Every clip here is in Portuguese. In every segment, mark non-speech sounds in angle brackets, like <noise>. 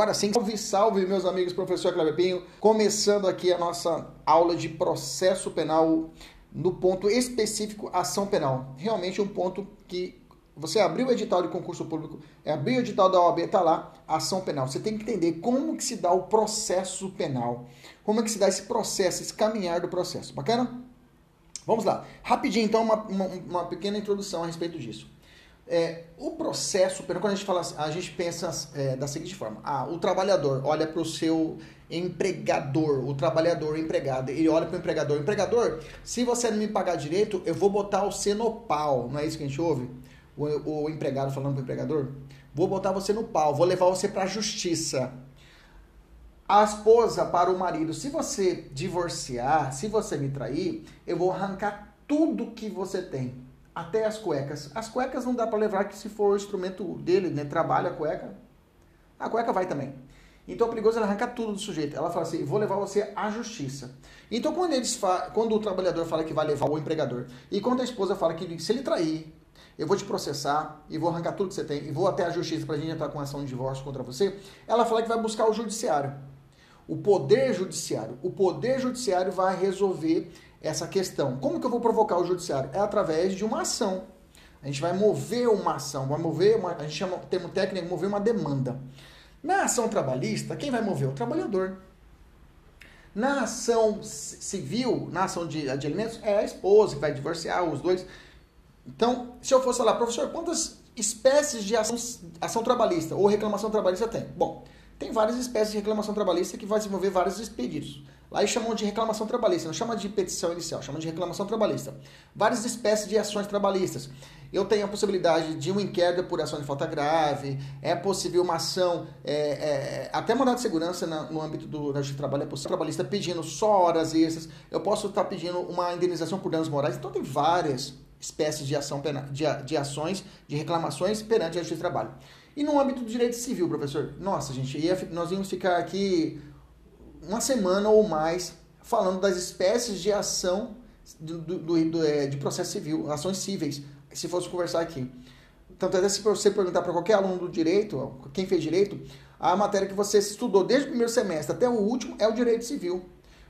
Agora sim, salve, salve, meus amigos, professor Cleber Pinho. Começando aqui a nossa aula de processo penal no ponto específico ação penal. Realmente um ponto que você abriu o edital de concurso público, é abriu o edital da OAB, tá lá, ação penal. Você tem que entender como que se dá o processo penal. Como é que se dá esse processo, esse caminhar do processo. Bacana? Vamos lá. Rapidinho, então, uma, uma, uma pequena introdução a respeito disso. É, o processo, quando a gente fala, a gente pensa é, da seguinte forma: ah, o trabalhador olha para o seu empregador, o trabalhador, o empregado, ele olha para o empregador, empregador, se você não me pagar direito, eu vou botar você no pau, não é isso que a gente ouve? O, o empregado falando para o empregador, vou botar você no pau, vou levar você para a justiça. A esposa para o marido, se você divorciar, se você me trair, eu vou arrancar tudo que você tem até as cuecas. As cuecas não dá para levar que se for o instrumento dele, né, trabalha a cueca, a cueca vai também. Então é perigoso ela arrancar tudo do sujeito. Ela fala assim: vou levar você à justiça. Então quando, eles quando o trabalhador fala que vai levar o empregador, e quando a esposa fala que se ele trair, eu vou te processar e vou arrancar tudo que você tem e vou até a justiça para a gente entrar com ação de divórcio contra você, ela fala que vai buscar o judiciário. O poder judiciário. O poder judiciário vai resolver essa questão. Como que eu vou provocar o judiciário? É através de uma ação. A gente vai mover uma ação, vai mover uma, a gente chama o termo técnico mover uma demanda. Na ação trabalhista, quem vai mover? O trabalhador. Na ação civil, na ação de, de alimentos, é a esposa que vai divorciar os dois. Então, se eu fosse falar, professor, quantas espécies de ação, ação trabalhista ou reclamação trabalhista tem? Bom, tem várias espécies de reclamação trabalhista que vai desenvolver vários expedidos. Lá eles chamam de reclamação trabalhista, não chama de petição inicial, chama de reclamação trabalhista. Várias espécies de ações trabalhistas. Eu tenho a possibilidade de um inquérito por ação de falta grave, é possível uma ação, é, é, até mandado de segurança na, no âmbito do, da de trabalho, é possível trabalhista pedindo só horas extras, eu posso estar pedindo uma indenização por danos morais, então tem várias espécies de, ação de, de ações, de reclamações perante a justiça de trabalho. E no âmbito do direito civil, professor? Nossa, gente, ia, nós íamos ficar aqui uma semana ou mais falando das espécies de ação do, do, do, é, de processo civil, ações cíveis, se fosse conversar aqui. Tanto é se você perguntar para qualquer aluno do direito, quem fez direito, a matéria que você estudou desde o primeiro semestre até o último é o direito civil.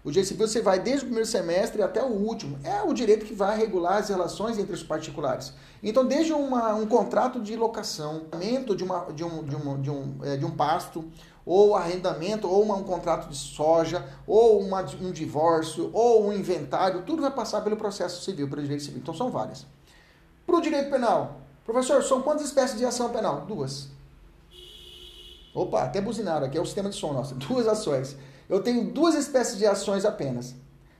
O direito civil você vai desde o primeiro semestre até o último. É o direito que vai regular as relações entre os particulares. Então, desde uma, um contrato de locação, de, uma, de, um, de, um, de, um, é, de um pasto, ou arrendamento, ou uma, um contrato de soja, ou uma, um divórcio, ou um inventário, tudo vai passar pelo processo civil, pelo direito civil. Então, são várias. Para o direito penal, professor, são quantas espécies de ação penal? Duas. Opa, até buzinaram aqui, é o sistema de som nosso. <laughs> Duas ações eu tenho duas espécies de ações apenas.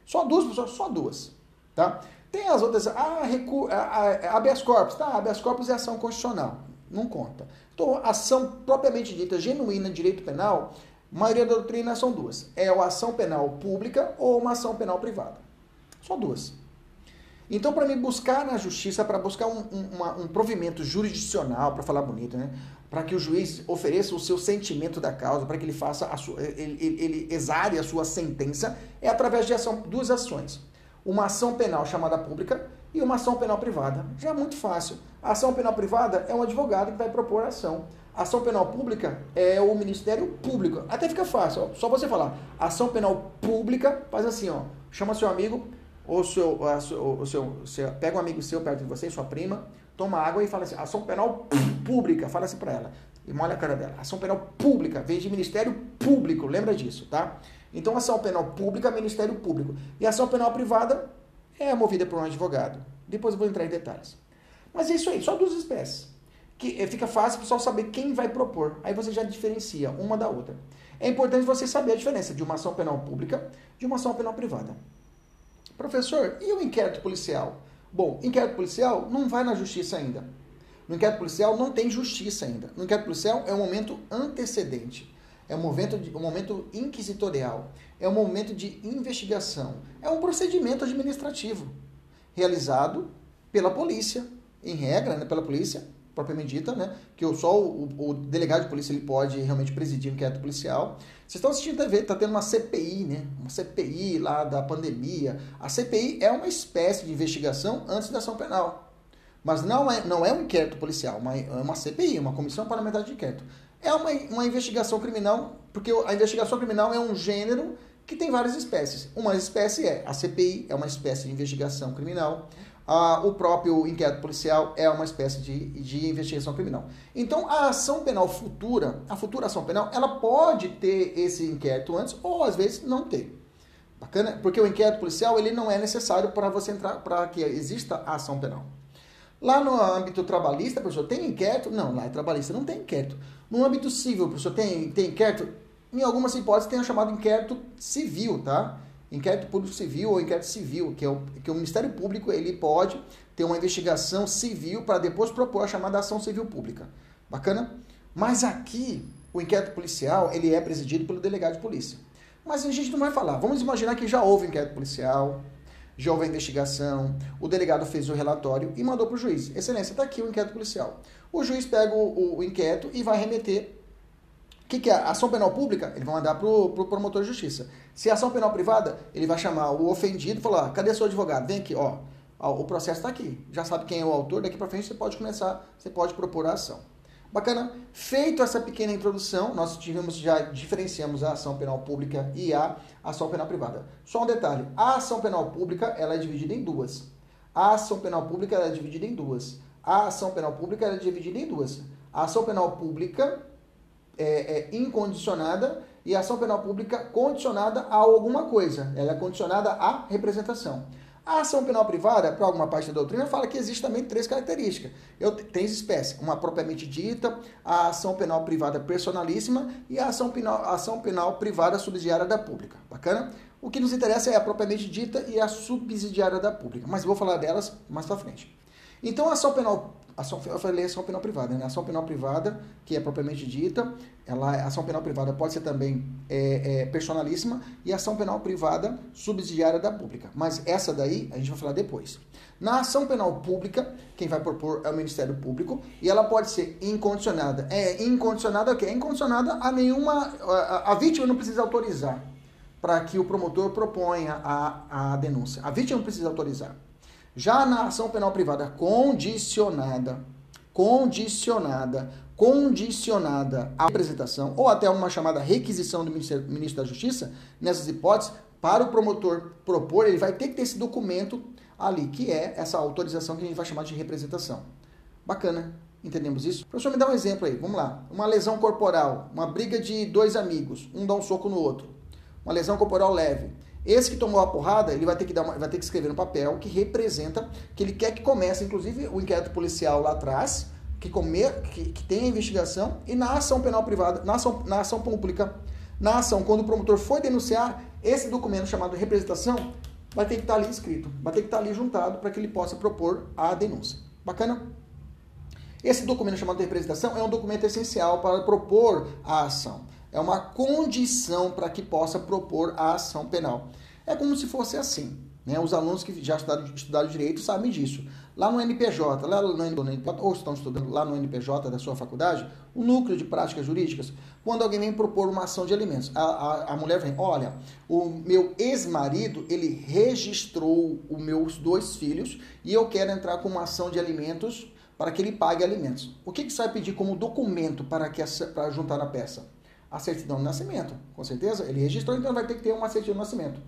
Só duas, professor? Só duas. Tá? Tem as outras, ah, recu, ah, habeas corpus, tá? Habeas corpus é ação constitucional, não conta. Ação propriamente dita, genuína, direito penal, a maioria da doutrina são duas. É uma ação penal pública ou uma ação penal privada. Só duas. Então, para me buscar na justiça, para buscar um, um, um provimento jurisdicional, para falar bonito, né? para que o juiz ofereça o seu sentimento da causa, para que ele faça a sua, ele, ele, ele exare a sua sentença, é através de ação, duas ações. Uma ação penal chamada pública e uma ação penal privada. Já é muito fácil. A ação penal privada é um advogado que vai propor a ação. A ação penal pública é o Ministério Público. Até fica fácil, ó. só você falar. Ação penal pública, faz assim, ó. Chama seu amigo, ou seu, o seu, seu, pega um amigo seu perto de você, sua prima, toma água e fala assim, ação penal pública, fala assim para ela, e molha a cara dela, ação penal pública, vem de Ministério Público, lembra disso, tá? Então, ação penal pública, Ministério Público. E ação penal privada é movida por um advogado. Depois eu vou entrar em detalhes. Mas é isso aí, só duas espécies. Que eh, fica fácil o pessoal saber quem vai propor. Aí você já diferencia uma da outra. É importante você saber a diferença de uma ação penal pública de uma ação penal privada. Professor, e o inquérito policial? Bom, inquérito policial não vai na justiça ainda. No inquérito policial não tem justiça ainda. No inquérito policial é um momento antecedente. É um momento, um momento inquisitorial. É um momento de investigação. É um procedimento administrativo realizado pela polícia, em regra, né, pela polícia, propriamente dita, né? Que só o, o, delegado de polícia ele pode realmente presidir o inquérito policial. Vocês estão assistindo TV, está tendo uma CPI, né? Uma CPI lá da pandemia. A CPI é uma espécie de investigação antes da ação penal. Mas não é, não é um inquérito policial, uma, é uma CPI, uma comissão parlamentar de inquérito. É uma, uma investigação criminal, porque a investigação criminal é um gênero que tem várias espécies. Uma espécie é a CPI, é uma espécie de investigação criminal. Ah, o próprio inquérito policial é uma espécie de, de investigação criminal. Então, a ação penal futura, a futura ação penal, ela pode ter esse inquérito antes ou às vezes não ter. Bacana? Porque o inquérito policial ele não é necessário para você entrar, para que exista a ação penal. Lá no âmbito trabalhista, professor, tem inquérito? Não, lá é trabalhista, não tem inquérito. No âmbito civil, professor, tem, tem inquérito? Em algumas hipóteses tem o chamado inquérito civil, tá? inquérito público civil ou inquérito civil, que é o, que o Ministério Público ele pode ter uma investigação civil para depois propor a chamada ação civil pública. Bacana? Mas aqui, o inquérito policial, ele é presidido pelo delegado de polícia. Mas a gente não vai falar. Vamos imaginar que já houve inquérito policial, já houve a investigação, o delegado fez o relatório e mandou para o juiz. Excelência, está aqui o inquérito policial. O juiz pega o, o inquérito e vai remeter que, que é? Ação penal pública, ele vai mandar para o pro promotor de justiça. Se é ação penal privada, ele vai chamar o ofendido e falar: cadê seu advogado? Vem aqui, ó. O processo está aqui. Já sabe quem é o autor, daqui para frente você pode começar, você pode propor a ação. Bacana? Feito essa pequena introdução, nós tivemos já diferenciamos a ação penal pública e a ação penal privada. Só um detalhe: a ação penal pública ela é dividida em duas. A ação penal pública é dividida em duas. A ação penal pública é dividida em duas. A ação penal pública é, é, incondicionada e a ação penal pública condicionada a alguma coisa. Ela é condicionada à representação. A ação penal privada, para alguma parte da doutrina, fala que existe também três características. Eu, três espécies. Uma propriamente dita, a ação penal privada personalíssima e a ação penal, a ação penal privada subsidiária da pública. Bacana? O que nos interessa é a propriamente dita e a subsidiária da pública. Mas vou falar delas mais para frente. Então, a ação penal ação, eu falei ação penal privada, né? Ação penal privada, que é propriamente dita, ela, a ação penal privada pode ser também é, é, personalíssima e ação penal privada subsidiária da pública. Mas essa daí a gente vai falar depois. Na ação penal pública, quem vai propor é o Ministério Público e ela pode ser incondicionada. É incondicionada o quê? É incondicionada a nenhuma. A, a vítima não precisa autorizar para que o promotor proponha a, a denúncia. A vítima não precisa autorizar. Já na ação penal privada condicionada, condicionada, condicionada à apresentação ou até uma chamada requisição do ministro da Justiça, nessas hipóteses, para o promotor propor, ele vai ter que ter esse documento ali, que é essa autorização que a gente vai chamar de representação. Bacana, entendemos isso? Professor, me dá um exemplo aí, vamos lá. Uma lesão corporal, uma briga de dois amigos, um dá um soco no outro. Uma lesão corporal leve. Esse que tomou a porrada, ele vai ter que dar uma, vai ter que escrever no papel que representa que ele quer que comece, inclusive, o inquérito policial lá atrás, que, come, que, que tenha investigação, e na ação penal privada, na ação, na ação pública, na ação, quando o promotor for denunciar, esse documento chamado representação vai ter que estar ali escrito, vai ter que estar ali juntado para que ele possa propor a denúncia. Bacana? Esse documento chamado de representação é um documento essencial para propor a ação é uma condição para que possa propor a ação penal. É como se fosse assim. Né? Os alunos que já estudaram, estudaram direito sabem disso. Lá no NPJ, lá no NPJ, ou estão estudando lá no NPJ da sua faculdade, o núcleo de práticas jurídicas, quando alguém vem propor uma ação de alimentos, a, a, a mulher vem, olha, o meu ex-marido, ele registrou os meus dois filhos e eu quero entrar com uma ação de alimentos para que ele pague alimentos. O que, que você vai pedir como documento para, que, para juntar na peça? A certidão de nascimento, com certeza. Ele registrou, então vai ter que ter uma certidão de nascimento.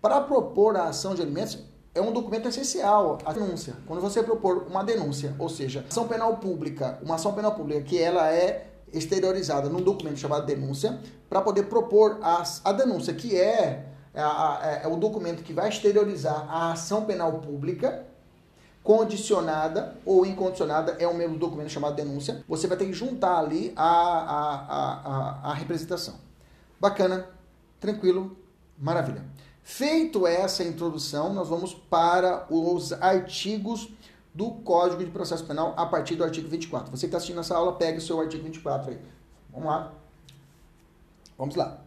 Para propor a ação de alimentos, é um documento essencial, a denúncia. Quando você propor uma denúncia, ou seja, ação penal pública, uma ação penal pública que ela é exteriorizada num documento chamado denúncia, para poder propor a, a denúncia, que é, a, a, é o documento que vai exteriorizar a ação penal pública, condicionada ou incondicionada é o mesmo documento chamado denúncia. Você vai ter que juntar ali a, a, a, a, representação. Bacana, tranquilo, maravilha. Feito essa introdução, nós vamos para os artigos do Código de Processo Penal a partir do artigo 24. Você que está assistindo essa aula, pega o seu artigo 24 aí. Vamos lá. Vamos lá.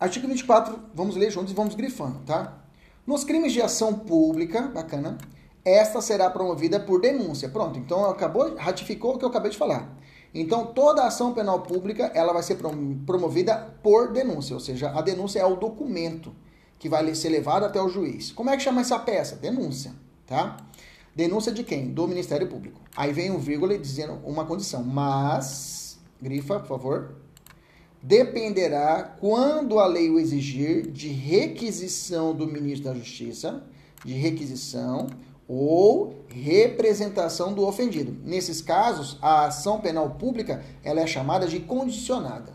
Artigo 24, vamos ler juntos e vamos grifando, tá? Nos crimes de ação pública, bacana, esta será promovida por denúncia. Pronto, então acabou, ratificou o que eu acabei de falar. Então, toda ação penal pública, ela vai ser promovida por denúncia, ou seja, a denúncia é o documento que vai ser levado até o juiz. Como é que chama essa peça? Denúncia, tá? Denúncia de quem? Do Ministério Público. Aí vem um vírgula dizendo uma condição, mas, grifa, por favor, dependerá, quando a lei o exigir, de requisição do ministro da Justiça, de requisição ou representação do ofendido. Nesses casos, a ação penal pública ela é chamada de condicionada.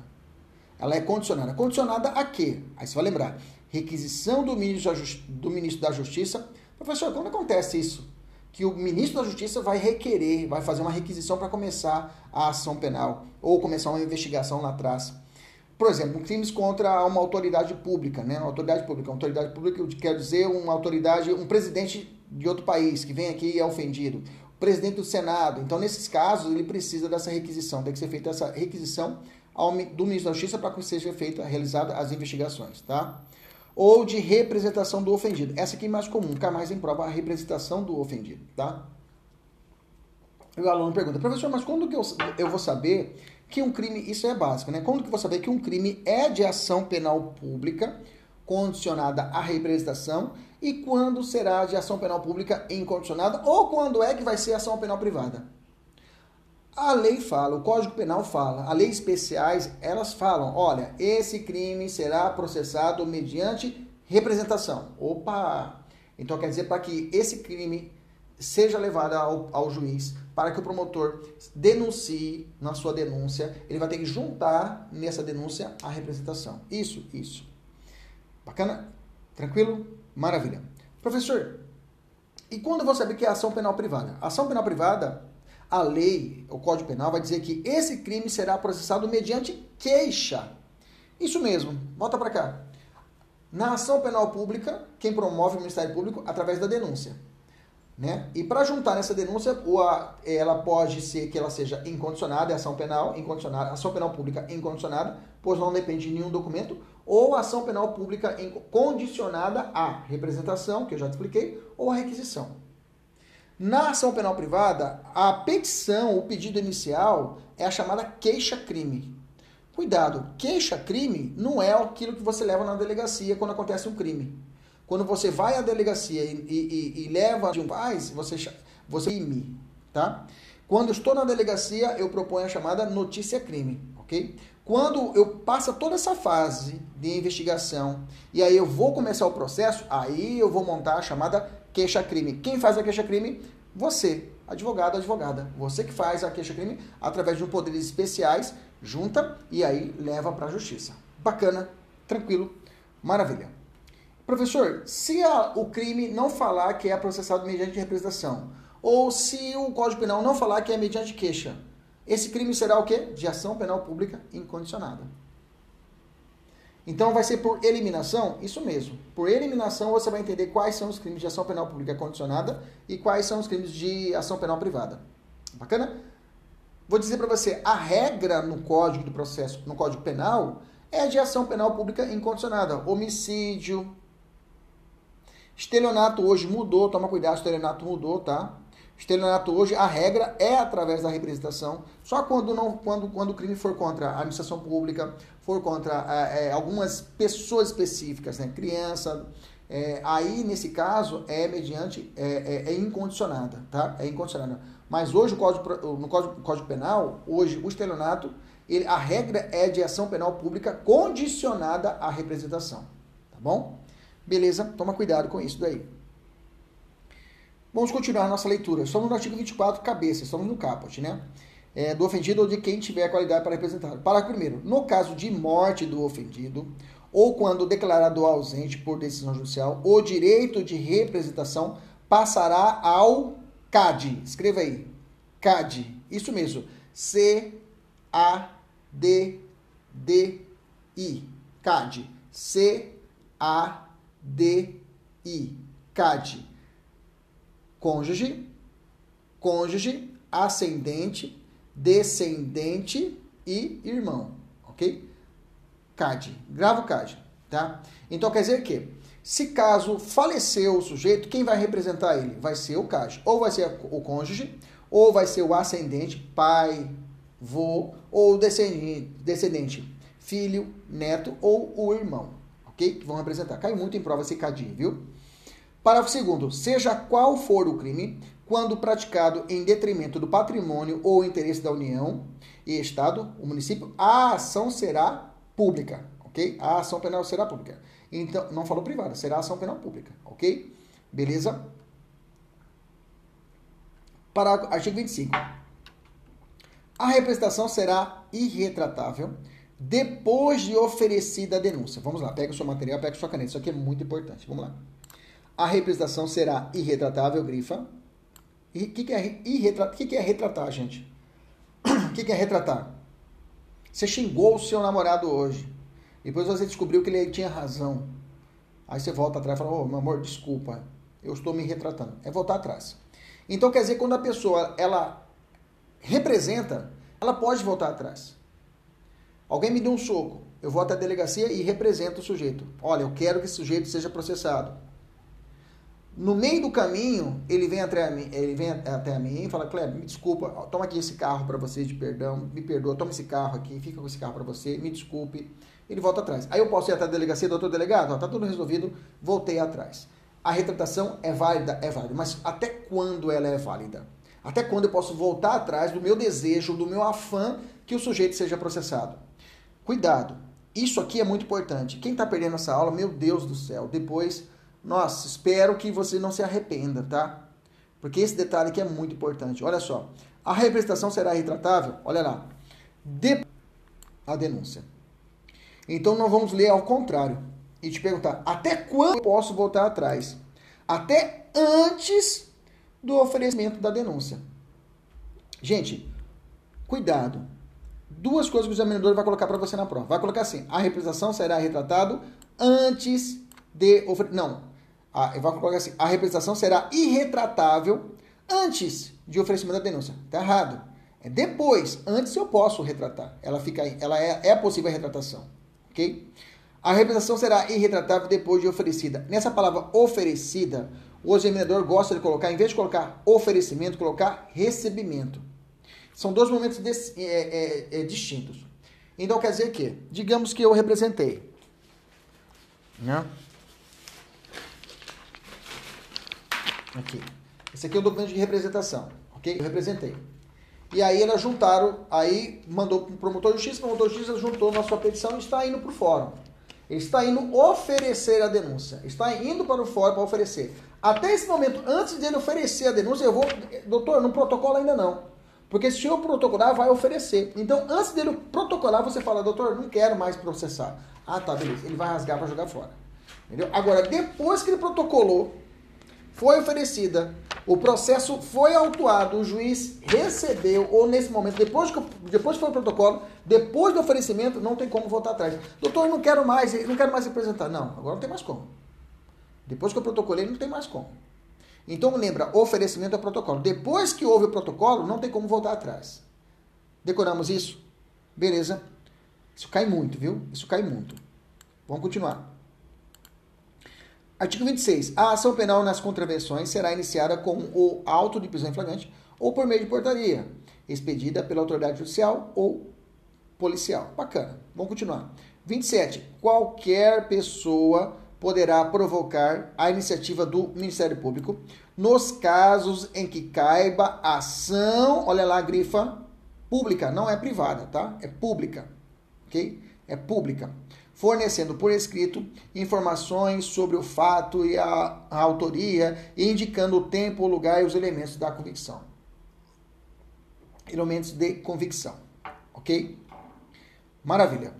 Ela é condicionada. Condicionada a quê? Aí você vai lembrar. Requisição do ministro do ministro da Justiça. Professor, quando acontece isso? Que o ministro da Justiça vai requerer, vai fazer uma requisição para começar a ação penal ou começar uma investigação lá atrás. Por exemplo, crimes contra uma autoridade pública, né? Uma autoridade pública. Uma autoridade pública quer dizer uma autoridade, um presidente de outro país que vem aqui e é ofendido, o presidente do Senado. Então, nesses casos, ele precisa dessa requisição, tem que ser feita essa requisição ao, do ministro da Justiça para que seja feita, realizada as investigações, tá? Ou de representação do ofendido. Essa aqui é mais comum, fica mais em prova a representação do ofendido, tá? O aluno pergunta, professor, mas quando que eu, eu vou saber que um crime, isso é básico, né? Quando que eu vou saber que um crime é de ação penal pública condicionada à representação e quando será de ação penal pública incondicionada ou quando é que vai ser ação penal privada. A lei fala, o Código Penal fala, as leis especiais, elas falam, olha, esse crime será processado mediante representação. Opa! Então quer dizer para que esse crime seja levado ao, ao, juiz, para que o promotor denuncie na sua denúncia, ele vai ter que juntar nessa denúncia a representação. Isso, isso. Bacana? Tranquilo? Maravilha. Professor, e quando vou saber que é ação penal privada? Ação penal privada, a lei, o Código Penal vai dizer que esse crime será processado mediante queixa. Isso mesmo. Volta para cá. Na ação penal pública, quem promove o Ministério Público através da denúncia. Né? E para juntar nessa denúncia, ela pode ser que ela seja incondicionada, é ação penal incondicionada, ação penal pública incondicionada, pois não depende de nenhum documento, ou ação penal pública condicionada à representação, que eu já te expliquei, ou à requisição. Na ação penal privada, a petição, o pedido inicial, é a chamada queixa-crime. Cuidado, queixa-crime não é aquilo que você leva na delegacia quando acontece um crime. Quando você vai à delegacia e, e, e leva de um paz, você, você crime, tá? Quando estou na delegacia, eu proponho a chamada notícia-crime, ok? Quando eu passo toda essa fase de investigação e aí eu vou começar o processo, aí eu vou montar a chamada queixa-crime. Quem faz a queixa-crime? Você, advogado, advogada. Você que faz a queixa-crime através de um poderes especiais, junta e aí leva para a justiça. Bacana, tranquilo, maravilha. Professor, se a, o crime não falar que é processado mediante representação, ou se o Código Penal não falar que é mediante queixa, esse crime será o quê? De ação penal pública incondicionada. Então vai ser por eliminação? Isso mesmo. Por eliminação você vai entender quais são os crimes de ação penal pública condicionada e quais são os crimes de ação penal privada. Bacana? Vou dizer para você, a regra no Código do Processo, no Código Penal, é de ação penal pública incondicionada. Homicídio. Estelionato hoje mudou, toma cuidado, estelionato mudou, tá? Estelionato hoje, a regra é através da representação, só quando, não, quando, quando o crime for contra a administração pública, for contra é, algumas pessoas específicas, né? criança, é, aí nesse caso é mediante, é, é, é, incondicionada, tá? É incondicionada. Mas hoje o código, no código, código Penal, hoje o estelionato, ele, a regra é de ação penal pública condicionada à representação, tá bom? Beleza? Toma cuidado com isso daí. Vamos continuar nossa leitura. Estamos no artigo 24, cabeça, estamos no caput, né? É, do ofendido ou de quem tiver a qualidade para representar. Parágrafo primeiro. No caso de morte do ofendido, ou quando declarado ausente por decisão judicial, o direito de representação passará ao CAD. Escreva aí. CAD. Isso mesmo. C A D D I. CAD. C A D I. CAD. Cônjuge, cônjuge, ascendente, descendente e irmão, ok? CAD. Grava o CAD, tá? Então quer dizer que se caso faleceu o sujeito, quem vai representar ele? Vai ser o CAD. Ou vai ser o cônjuge, ou vai ser o ascendente, pai, vô, ou descendente filho, neto ou o irmão, ok? Que vão representar. Cai muito em prova CAD, viu? Parágrafo segundo. Seja qual for o crime, quando praticado em detrimento do patrimônio ou interesse da União e Estado, o município, a ação será pública, ok? A ação penal será pública. Então, não falou privada, será ação penal pública, ok? Beleza? Parágrafo, artigo 25. A representação será irretratável depois de oferecida a denúncia. Vamos lá, pega o seu material, pega a sua caneta. Isso aqui é muito importante. Vamos lá. A representação será irretratável, grifa. O que, que, é irretra... que, que é retratar, gente? O <clears throat> que, que é retratar? Você xingou o seu namorado hoje. Depois você descobriu que ele tinha razão. Aí você volta atrás e fala, oh, meu amor, desculpa, eu estou me retratando. É voltar atrás. Então quer dizer, quando a pessoa ela representa, ela pode voltar atrás. Alguém me deu um soco, eu vou até a delegacia e represento o sujeito. Olha, eu quero que esse sujeito seja processado. No meio do caminho, ele vem até mim, ele vem até mim e fala: Kleber, me desculpa, toma aqui esse carro para você de perdão, me perdoa, toma esse carro aqui, fica com esse carro para você, me desculpe. Ele volta atrás. Aí eu posso ir até a delegacia, doutor delegado, ó, tá tudo resolvido, voltei atrás. A retratação é válida? É válida, mas até quando ela é válida? Até quando eu posso voltar atrás do meu desejo, do meu afã que o sujeito seja processado? Cuidado, isso aqui é muito importante. Quem está perdendo essa aula, meu Deus do céu, depois nossa, espero que você não se arrependa, tá? Porque esse detalhe aqui é muito importante. Olha só. A representação será retratável? Olha lá. De a denúncia. Então nós vamos ler ao contrário e te perguntar: até quando eu posso voltar atrás? Até antes do oferecimento da denúncia. Gente, cuidado. Duas coisas que o examinador vai colocar para você na prova. Vai colocar assim: a representação será retratado antes de não, a, vai colocar assim, a representação será irretratável antes de oferecimento da denúncia. Está errado. É depois, antes eu posso retratar. Ela fica, ela é, é possível a retratação, ok? A representação será irretratável depois de oferecida. Nessa palavra oferecida, o examinador gosta de colocar, em vez de colocar oferecimento, colocar recebimento. São dois momentos é, é, é, distintos. Então quer dizer que, digamos que eu representei, né? Aqui. Esse aqui é o documento de representação, ok? Eu representei. E aí elas juntaram, aí mandou para o promotor de justiça, o promotor de justiça juntou na sua petição e está indo para o fórum. Ele está indo oferecer a denúncia. Está indo para o fórum para oferecer. Até esse momento, antes dele oferecer a denúncia, eu vou. Doutor, no protocolo ainda não. Porque se eu protocolar, vai oferecer. Então, antes dele protocolar, você fala, doutor, não quero mais processar. Ah, tá, beleza. Ele vai rasgar para jogar fora. Entendeu? Agora, depois que ele protocolou, foi oferecida, o processo foi autuado, o juiz recebeu, ou nesse momento, depois que, depois que foi o protocolo, depois do oferecimento, não tem como voltar atrás. Doutor, não quero mais, não quero mais representar. Não, agora não tem mais como. Depois que eu protocolei, não tem mais como. Então lembra, oferecimento é protocolo. Depois que houve o protocolo, não tem como voltar atrás. Decoramos isso? Beleza. Isso cai muito, viu? Isso cai muito. Vamos continuar. Artigo 26. A ação penal nas contravenções será iniciada com o auto de prisão em flagrante ou por meio de portaria, expedida pela autoridade judicial ou policial. Bacana. Vamos continuar. 27. Qualquer pessoa poderá provocar a iniciativa do Ministério Público nos casos em que caiba ação, olha lá a grifa, pública, não é privada, tá? É pública, ok? É pública fornecendo por escrito informações sobre o fato e a, a autoria e indicando o tempo, o lugar e os elementos da convicção. Elementos de convicção. Ok? Maravilha.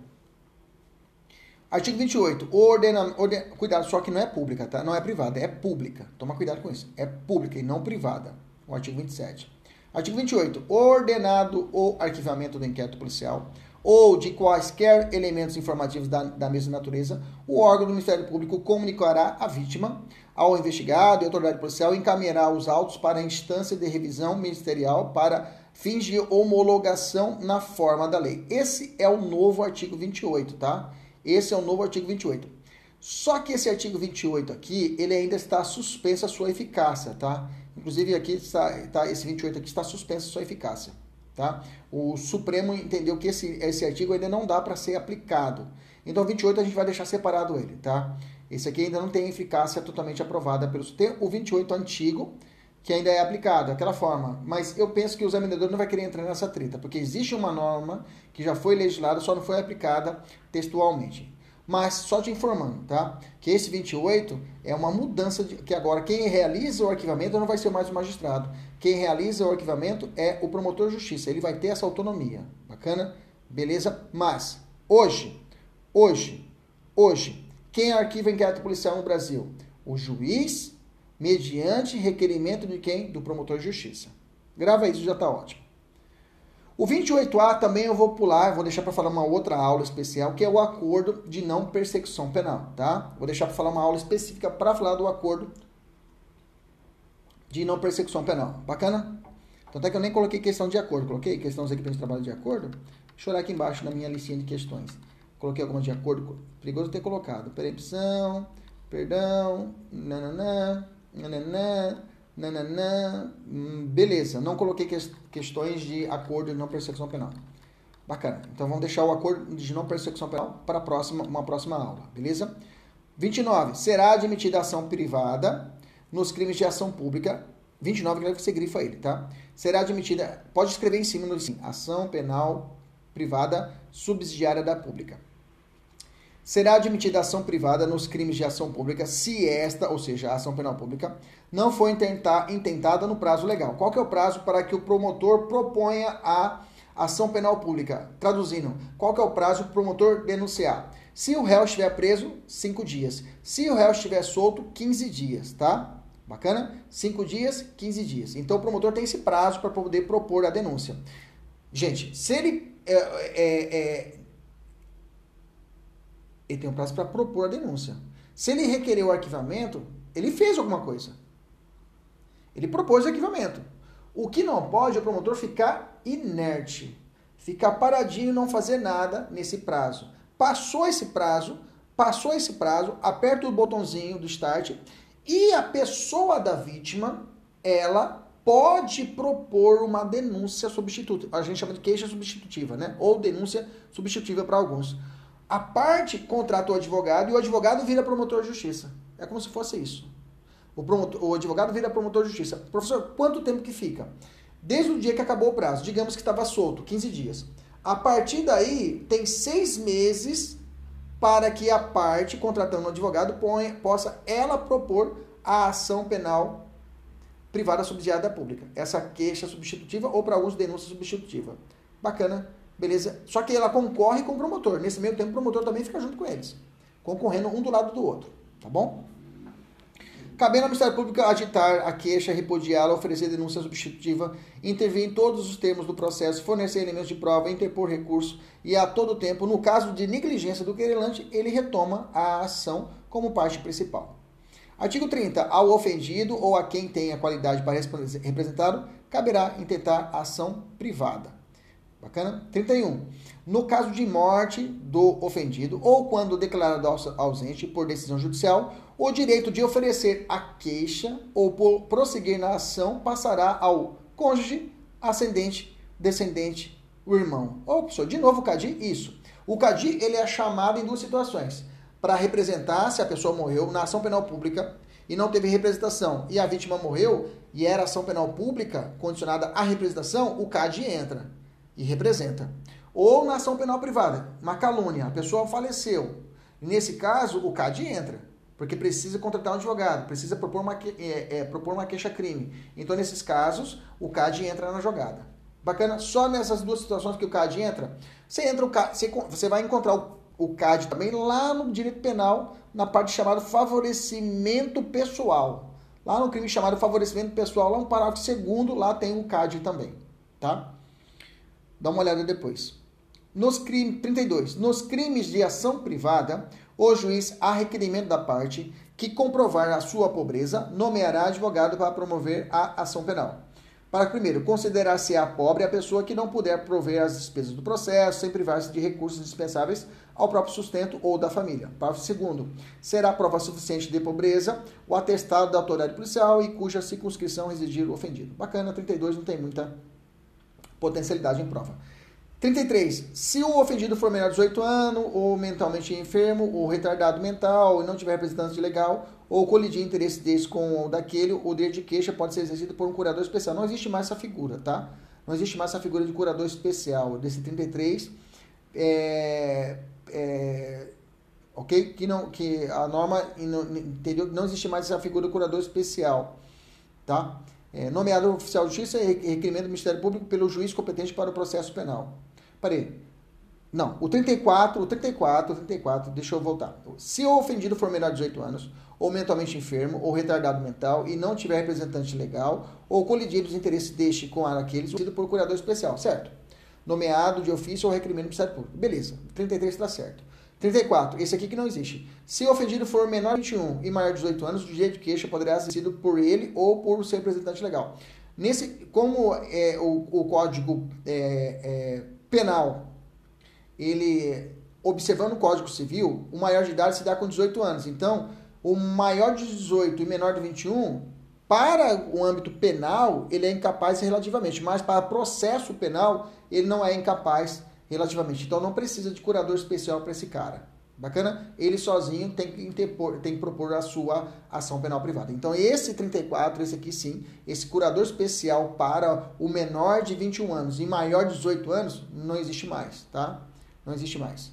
Artigo 28. Ordena, ordena, cuidado, só que não é pública, tá? Não é privada, é pública. Toma cuidado com isso. É pública e não privada. O artigo 27. Artigo 28. Ordenado o arquivamento do inquérito policial ou de quaisquer elementos informativos da, da mesma natureza, o órgão do Ministério Público comunicará à vítima, ao investigado e autoridade policial encaminhará os autos para a instância de revisão ministerial para fins de homologação na forma da lei. Esse é o novo artigo 28, tá? Esse é o novo artigo 28. Só que esse artigo 28 aqui, ele ainda está suspensa a sua eficácia, tá? Inclusive aqui está, tá, esse 28 aqui está suspensa a sua eficácia, tá? O Supremo entendeu que esse, esse artigo ainda não dá para ser aplicado. Então 28 a gente vai deixar separado ele, tá? Esse aqui ainda não tem eficácia totalmente aprovada pelo tem o 28 antigo, que ainda é aplicado daquela forma. Mas eu penso que o examinador não vai querer entrar nessa treta, porque existe uma norma que já foi legislada, só não foi aplicada textualmente. Mas só te informando, tá? Que esse 28 é uma mudança de que agora quem realiza o arquivamento não vai ser mais o magistrado. Quem realiza o arquivamento é o promotor de justiça. Ele vai ter essa autonomia. Bacana? Beleza? Mas hoje, hoje, hoje, quem arquiva inquérito policial no Brasil? O juiz, mediante requerimento de quem? Do promotor de justiça. Grava isso, já está ótimo. O 28A também eu vou pular, vou deixar para falar uma outra aula especial, que é o acordo de não persecução penal, tá? Vou deixar para falar uma aula específica para falar do acordo de não persecução penal. Bacana? Então até que eu nem coloquei questão de acordo, coloquei questões aqui para gente trabalhar de acordo. Deixa eu olhar aqui embaixo na minha listinha de questões. Coloquei algumas de acordo, perigoso ter colocado. Percepção, perdão, nananã, nananã, nananã. Hum, beleza, não coloquei questões de acordo de não persecução penal. Bacana. Então vamos deixar o acordo de não persecução penal para próxima, uma próxima aula, beleza? 29. Será admitida ação privada nos crimes de ação pública. 29, que você grifa ele, tá? Será admitida, pode escrever em cima no sim, ação penal privada subsidiária da pública. Será admitida ação privada nos crimes de ação pública se esta, ou seja, a ação penal pública, não for intentada no prazo legal. Qual que é o prazo para que o promotor proponha a ação penal pública? Traduzindo, qual que é o prazo para o promotor denunciar? Se o réu estiver preso, 5 dias. Se o réu estiver solto, 15 dias, tá? Bacana? 5 dias, 15 dias. Então o promotor tem esse prazo para poder propor a denúncia. Gente, se ele, é, é, é, ele tem um prazo para propor a denúncia. Se ele requerer o arquivamento, ele fez alguma coisa. Ele propôs o arquivamento. O que não pode é o promotor ficar inerte, ficar paradinho e não fazer nada nesse prazo. Passou esse prazo, passou esse prazo, aperta o botãozinho do start e a pessoa da vítima, ela pode propor uma denúncia substituta. A gente chama de queixa substitutiva, né? Ou denúncia substitutiva para alguns. A parte contrata o advogado e o advogado vira promotor de justiça. É como se fosse isso. O, promotor, o advogado vira promotor de justiça. Professor, quanto tempo que fica? Desde o dia que acabou o prazo, digamos que estava solto, 15 dias. A partir daí, tem seis meses para que a parte contratando um advogado ponha, possa ela propor a ação penal privada subsidiada da pública. Essa queixa substitutiva ou para alguns denúncia substitutiva. Bacana, beleza? Só que ela concorre com o promotor. Nesse meio tempo, o promotor também fica junto com eles, concorrendo um do lado do outro, tá bom? Cabendo ao Ministério Público agitar a queixa, repudiá-la, oferecer denúncia substitutiva, intervir em todos os termos do processo, fornecer elementos de prova, interpor recurso e a todo tempo, no caso de negligência do querelante, ele retoma a ação como parte principal. Artigo 30. Ao ofendido ou a quem tem a qualidade para representá-lo, caberá intentar ação privada. Bacana? 31. No caso de morte do ofendido ou quando declarado ausente por decisão judicial, o direito de oferecer a queixa ou prosseguir na ação passará ao cônjuge, ascendente, descendente, o irmão. Ou, professor, de novo o CADI? Isso. O CADI ele é chamado em duas situações. Para representar se a pessoa morreu na ação penal pública e não teve representação e a vítima morreu e era ação penal pública condicionada à representação, o CAD entra e representa. Ou na ação penal privada, uma calúnia, a pessoa faleceu. Nesse caso, o CAD entra porque precisa contratar um advogado, precisa propor uma, é, é, propor uma queixa-crime. Então, nesses casos, o CAD entra na jogada. Bacana? Só nessas duas situações que o CAD entra, você, entra o CAD, você vai encontrar o, o CAD também lá no direito penal, na parte chamada favorecimento pessoal. Lá no crime chamado favorecimento pessoal, lá no parágrafo segundo, lá tem o CAD também, tá? Dá uma olhada depois. Nos crimes 32. Nos crimes de ação privada, o juiz, a requerimento da parte que comprovar a sua pobreza, nomeará advogado para promover a ação penal. Para primeiro, considerar-se a pobre a pessoa que não puder prover as despesas do processo, sem privar-se de recursos dispensáveis ao próprio sustento ou da família. Parágrafo segundo, será prova suficiente de pobreza o atestado da autoridade policial e cuja circunscrição residir o ofendido. Bacana, 32 não tem muita potencialidade em prova. 33. Se o ofendido for menor de 18 anos, ou mentalmente enfermo, ou retardado mental, e não tiver representante legal, ou colidir interesse desse com o daquele, o direito de queixa pode ser exercido por um curador especial. Não existe mais essa figura, tá? Não existe mais essa figura de curador especial. Desse 33, é, é, ok? Que, não, que a norma entendeu? Não existe mais essa figura de curador especial, tá? É, nomeado oficial de justiça e requerimento do Ministério Público pelo juiz competente para o processo penal. Parei. Não, o 34, o 34, o 34, deixa eu voltar. Se o ofendido for menor de 18 anos, ou mentalmente enfermo, ou retardado mental, e não tiver representante legal, ou colidir os interesses deste com aqueles, sido por curador especial, certo? Nomeado de ofício ou requerimento do Ministério Público. Beleza, 33 está certo. 34, esse aqui que não existe. Se o ofendido for menor de 21 e maior de 18 anos, o direito de queixa poderá ser sido por ele ou por seu representante legal. Nesse, como é, o, o código é, é, penal, ele, observando o Código Civil, o maior de idade se dá com 18 anos. Então, o maior de 18 e menor de 21, para o âmbito penal, ele é incapaz relativamente, mas para processo penal, ele não é incapaz relativamente. Então, não precisa de curador especial para esse cara. Bacana? Ele sozinho tem que, interpor, tem que propor a sua ação penal privada. Então, esse 34, esse aqui sim, esse curador especial para o menor de 21 anos e maior de 18 anos, não existe mais, tá? Não existe mais.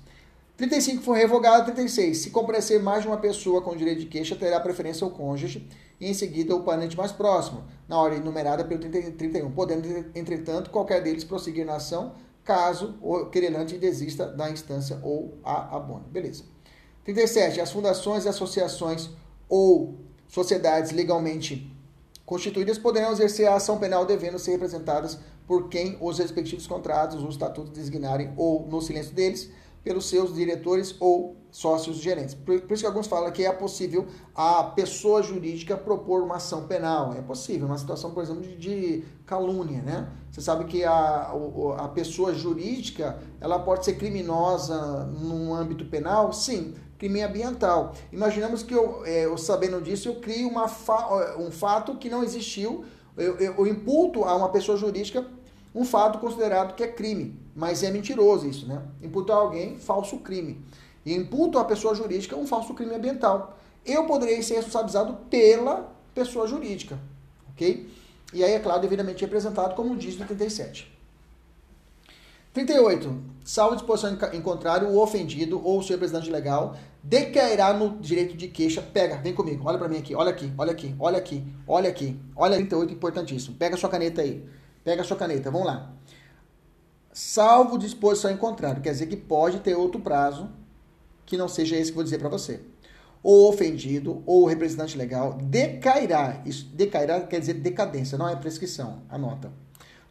35 foi revogado. 36. Se comparecer mais de uma pessoa com direito de queixa, terá preferência ao cônjuge e em seguida o parente mais próximo, na ordem numerada pelo 31, podendo, entretanto, qualquer deles prosseguir na ação caso o querelante desista da instância ou a abone. Beleza. 37. As fundações, associações ou sociedades legalmente constituídas poderão exercer a ação penal devendo ser representadas por quem os respectivos contratos, os estatutos designarem ou no silêncio deles, pelos seus diretores ou sócios gerentes. Por, por, isso que alguns falam que é possível a pessoa jurídica propor uma ação penal. É possível, uma situação, por exemplo, de, de calúnia, né? Você sabe que a, a pessoa jurídica, ela pode ser criminosa no âmbito penal? Sim, crime ambiental. Imaginamos que eu, é, eu sabendo disso, eu crio uma fa um fato que não existiu, eu, eu, eu imputo a uma pessoa jurídica um fato considerado que é crime, mas é mentiroso isso, né? Imputar a alguém falso crime. E imputo a pessoa jurídica um falso crime ambiental. Eu poderia ser responsabilizado pela pessoa jurídica, ok? E aí, é claro, devidamente representado, como diz no 37. 38. Salvo disposição em contrário, o ofendido ou o seu representante legal decairá no direito de queixa. Pega, vem comigo, olha para mim aqui, olha aqui, olha aqui, olha aqui, olha aqui, olha 38, importantíssimo. Pega sua caneta aí. Pega sua caneta, vamos lá. Salvo disposição em contrário, quer dizer que pode ter outro prazo que não seja esse que vou dizer para você. O ofendido ou o representante legal decairá, isso decairá quer dizer decadência, não é prescrição, anota.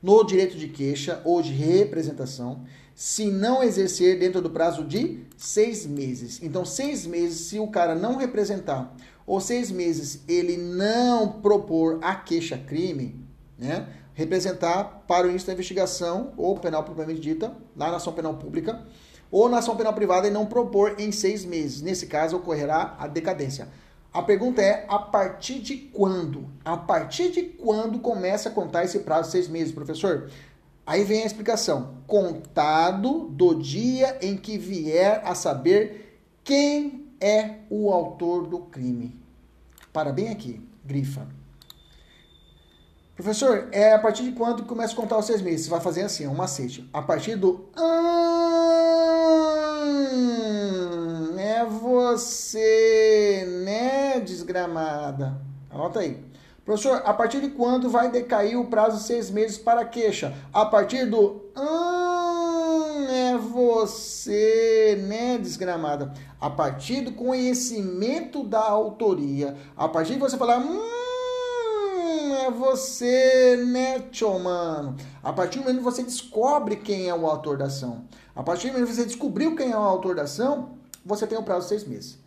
No direito de queixa ou de representação, se não exercer dentro do prazo de seis meses. Então, seis meses, se o cara não representar, ou seis meses ele não propor a queixa-crime, né? representar para o início da investigação ou penal propriamente dita, na ação penal pública, ou na ação penal privada e não propor em seis meses. Nesse caso, ocorrerá a decadência. A pergunta é: a partir de quando? A partir de quando começa a contar esse prazo de seis meses, professor? Aí vem a explicação: contado do dia em que vier a saber quem é o autor do crime. Para bem aqui, grifa. Professor, é a partir de quando começa a contar os seis meses? Você vai fazer assim, um macete. A partir do. Hum, é você, né, desgramada? Anota aí. Professor, a partir de quando vai decair o prazo de seis meses para queixa? A partir do. Hum, é é você, né, desgramada? A partir do conhecimento da autoria, a partir de você falar, hum, é você, né, tio, mano? A partir do momento que você descobre quem é o autor da ação, a partir do momento que você descobriu quem é o autor da ação, você tem um prazo de seis meses.